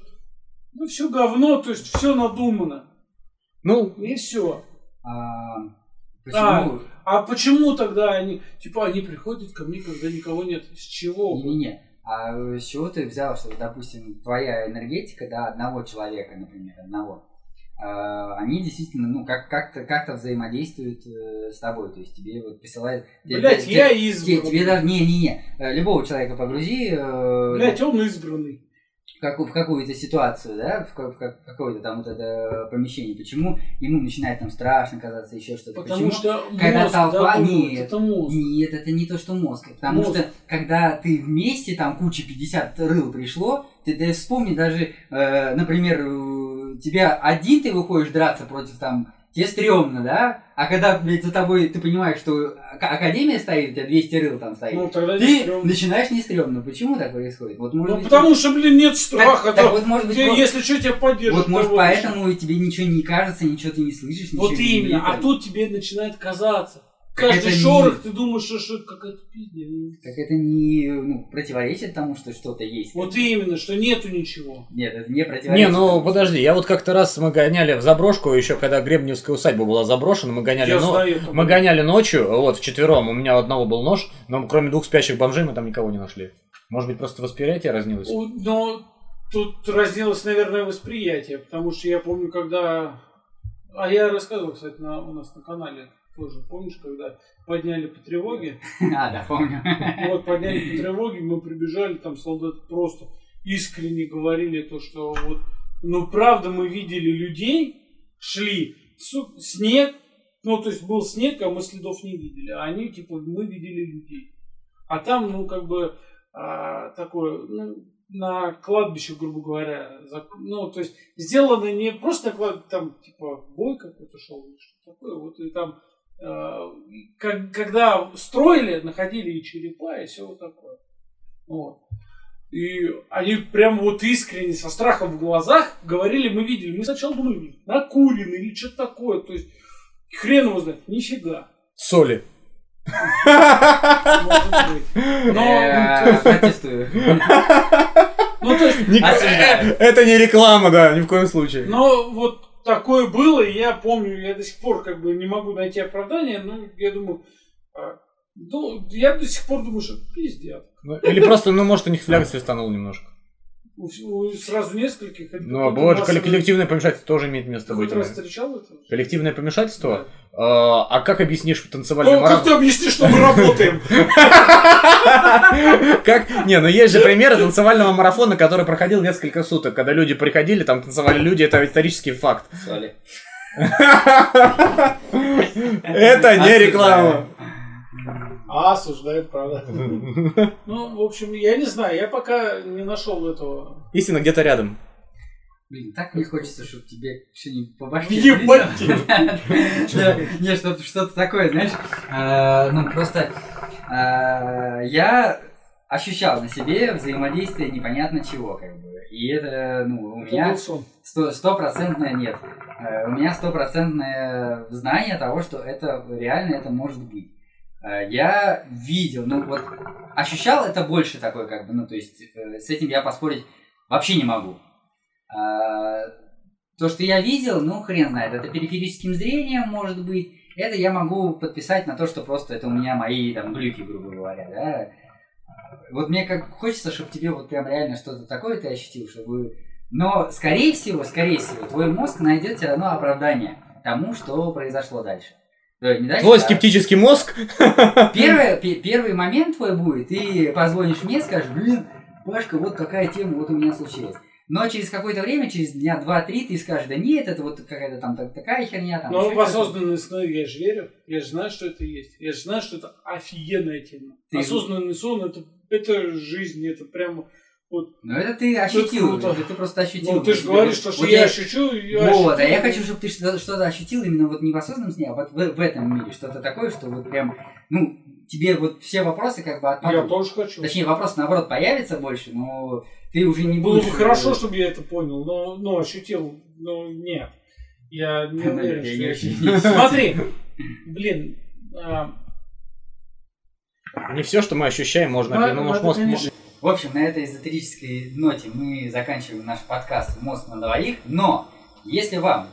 ну все говно, то есть все надумано. Ну, И все. А, почему? А почему тогда они, типа, они приходят ко мне, когда никого нет? С чего? Не-не-не. А с чего ты взял, что, допустим, твоя энергетика, да, одного человека, например, одного, а, они действительно, ну, как- как-то как взаимодействуют э, с тобой, то есть тебе вот присылают... Блять, я избранный. Тебе даже, не-не-не, э, любого человека погрузи э, Блять, он избранный. В, каку- в какую-то ситуацию, да, в, ка- в ка- какое-то там вот это помещение, почему ему начинает там страшно казаться, еще что-то. Потому Почему? что когда мозг толпа- додумывает, нет, это мозг. Нет, это не то, что мозг. Потому Мозг. что, когда ты вместе, там куча 50 рыл пришло, ты, ты вспомни даже, э, например, тебя один ты выходишь драться против там, тебе стрёмно, да? А когда, блядь, за тобой ты понимаешь, что ак- Академия стоит, у тебя 200 рыл там стоит, Ну, тогда не ты стрёмно. начинаешь не стрёмно. Почему так происходит? Вот, может Ну, быть, потому что, блин, нет страха. так, так вот, может быть, тебе, вот- если что, тебя поддержат. вот, может, поэтому тебе ничего не кажется, ничего ты не слышишь, ничего Вот не именно. видно. А тут тебе начинает казаться. Каждый это не- шорох, ты думаешь, что, что какая-то пиздец. Так это не ну, противоречит тому, что что-то есть. Вот именно, что нету ничего. Нет, это не не, противоречит. ну тому, подожди, я вот как-то раз мы гоняли в заброшку, еще когда Гребневская усадьба была заброшена, мы гоняли, Я но- знаю мы гоняли ночью, вот, вчетвером, у меня у одного был нож, но кроме двух спящих бомжей мы там никого не нашли. Может быть, просто восприятие разнилось? Но тут разнилось, наверное, восприятие, потому что я помню, когда... А я рассказывал, кстати, на, у нас на канале тоже, помнишь, когда подняли по тревоге, А, да, помню. вот подняли по тревоге, мы прибежали, там солдаты просто искренне говорили то, что вот, ну правда мы видели людей, шли, снег, ну то есть был снег, а мы следов не видели, а они типа мы видели людей. А там, ну как бы а, такое, ну, на кладбище, грубо говоря, ну то есть сделано не просто клад- там типа бой какой-то шел что такое, вот и там как- когда строили, находили и черепа, и все вот такое. Вот. И они прям вот искренне, со страхом в глазах говорили, мы видели. Мы сначала думали, накурены или что-то такое. То есть, хрен его знает, нифига. Соли. Может быть. Но, Э, Протестую. ну, то есть, Осуждаю. Это не реклама, да, ни в коем случае. Но вот такое было, и я помню, я до сих пор как бы не могу найти оправдание, но я думаю, а, ну, я до сих пор думаю, что пиздец. Ну, Или просто, ну, может, у них фляг свистанул немножко. Сразу нескольких. Ну, а массовый- коллективное помешательство тоже имеет место Ты быть. раз встречал это? Коллективное помешательство? А а как объяснишь танцевальный Ну, как марафон? ты объяснишь, что мы работаем? Как? Не, ну есть же примеры танцевального марафона, который проходил несколько суток, когда люди приходили, там танцевали люди, это исторический факт. Это не реклама. А, осуждают, правда. Ну, в общем, я не знаю, я пока не нашел этого. Истина где-то рядом. Блин, так не хочется, чтобы тебе что-нибудь по башке. Ебать Не, что-то такое, знаешь. э, Ну, просто э, я ощущал на себе взаимодействие непонятно чего, как бы. И это, ну, у меня стопроцентное нет. Э, У меня стопроцентное знание того, что это реально это может быть. Я видел, ну вот ощущал это больше такой, как бы, ну то есть э, с этим я поспорить вообще не могу. А, То, что я видел, ну хрен знает, это периферическим зрением может быть. Это я могу подписать на то, что просто это у меня мои там глюки, грубо говоря, да. Вот мне как хочется, чтобы тебе вот прям реально что-то такое ты ощутил, чтобы... Но, скорее всего, скорее всего, твой мозг найдет все равно оправдание тому, что произошло дальше. Есть не дальше, Твой а скептический мозг. Первый, пе- первый момент твой будет, ты позвонишь мне, скажешь, блин, Пашка, вот какая тема вот у меня случилась. Но через какое-то время, через дня два-три, ты скажешь, да нет, это вот какая-то там так- такая херня. Там, Но еще в что-то». осознанный сон я же верю. Я же знаю, что это есть. Я же знаю, что это офигенная тема. Ты- Осознанный сон это, это жизнь, это прямо вот. Ну это ты ощутил, круто. это ты просто ощутил. Ну, ты же говоришь, что, что вот я ощущу. я Вот, а ощутил. я хочу, чтобы ты что- что-то ощутил именно вот не в осознанном сне, а вот в, в этом мире. Что-то такое, что вот прям, ну, тебе вот все вопросы как бы Я отпадут. тоже хочу. Точнее, вопрос наоборот появится больше, но ты уже не Было будешь... бы хорошо, чтобы я это понял, но, но ощутил, но нет. Я не уверен, Я что не я ощутил. Смотри, блин, а, Не все, что мы ощущаем, можно. Да, ну, ну, может, мозг конечно. В общем, на этой эзотерической ноте мы заканчиваем наш подкаст «Мозг на двоих», но если вам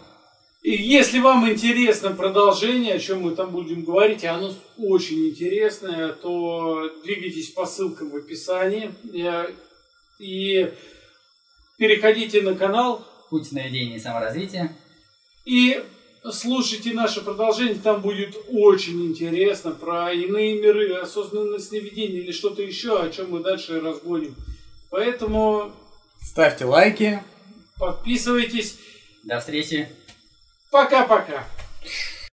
И если вам интересно продолжение, о чем мы там будем говорить, и оно очень интересное, то двигайтесь по ссылкам в описании и переходите на канал путь сновидения и саморазвития, и слушайте наше продолжение. Там будет очень интересно про иные миры, осознанное сновидение или что-то еще, о чем мы дальше разгоним. Поэтому Ставьте лайки. подписывайтесь. до встречи! Пока-пока.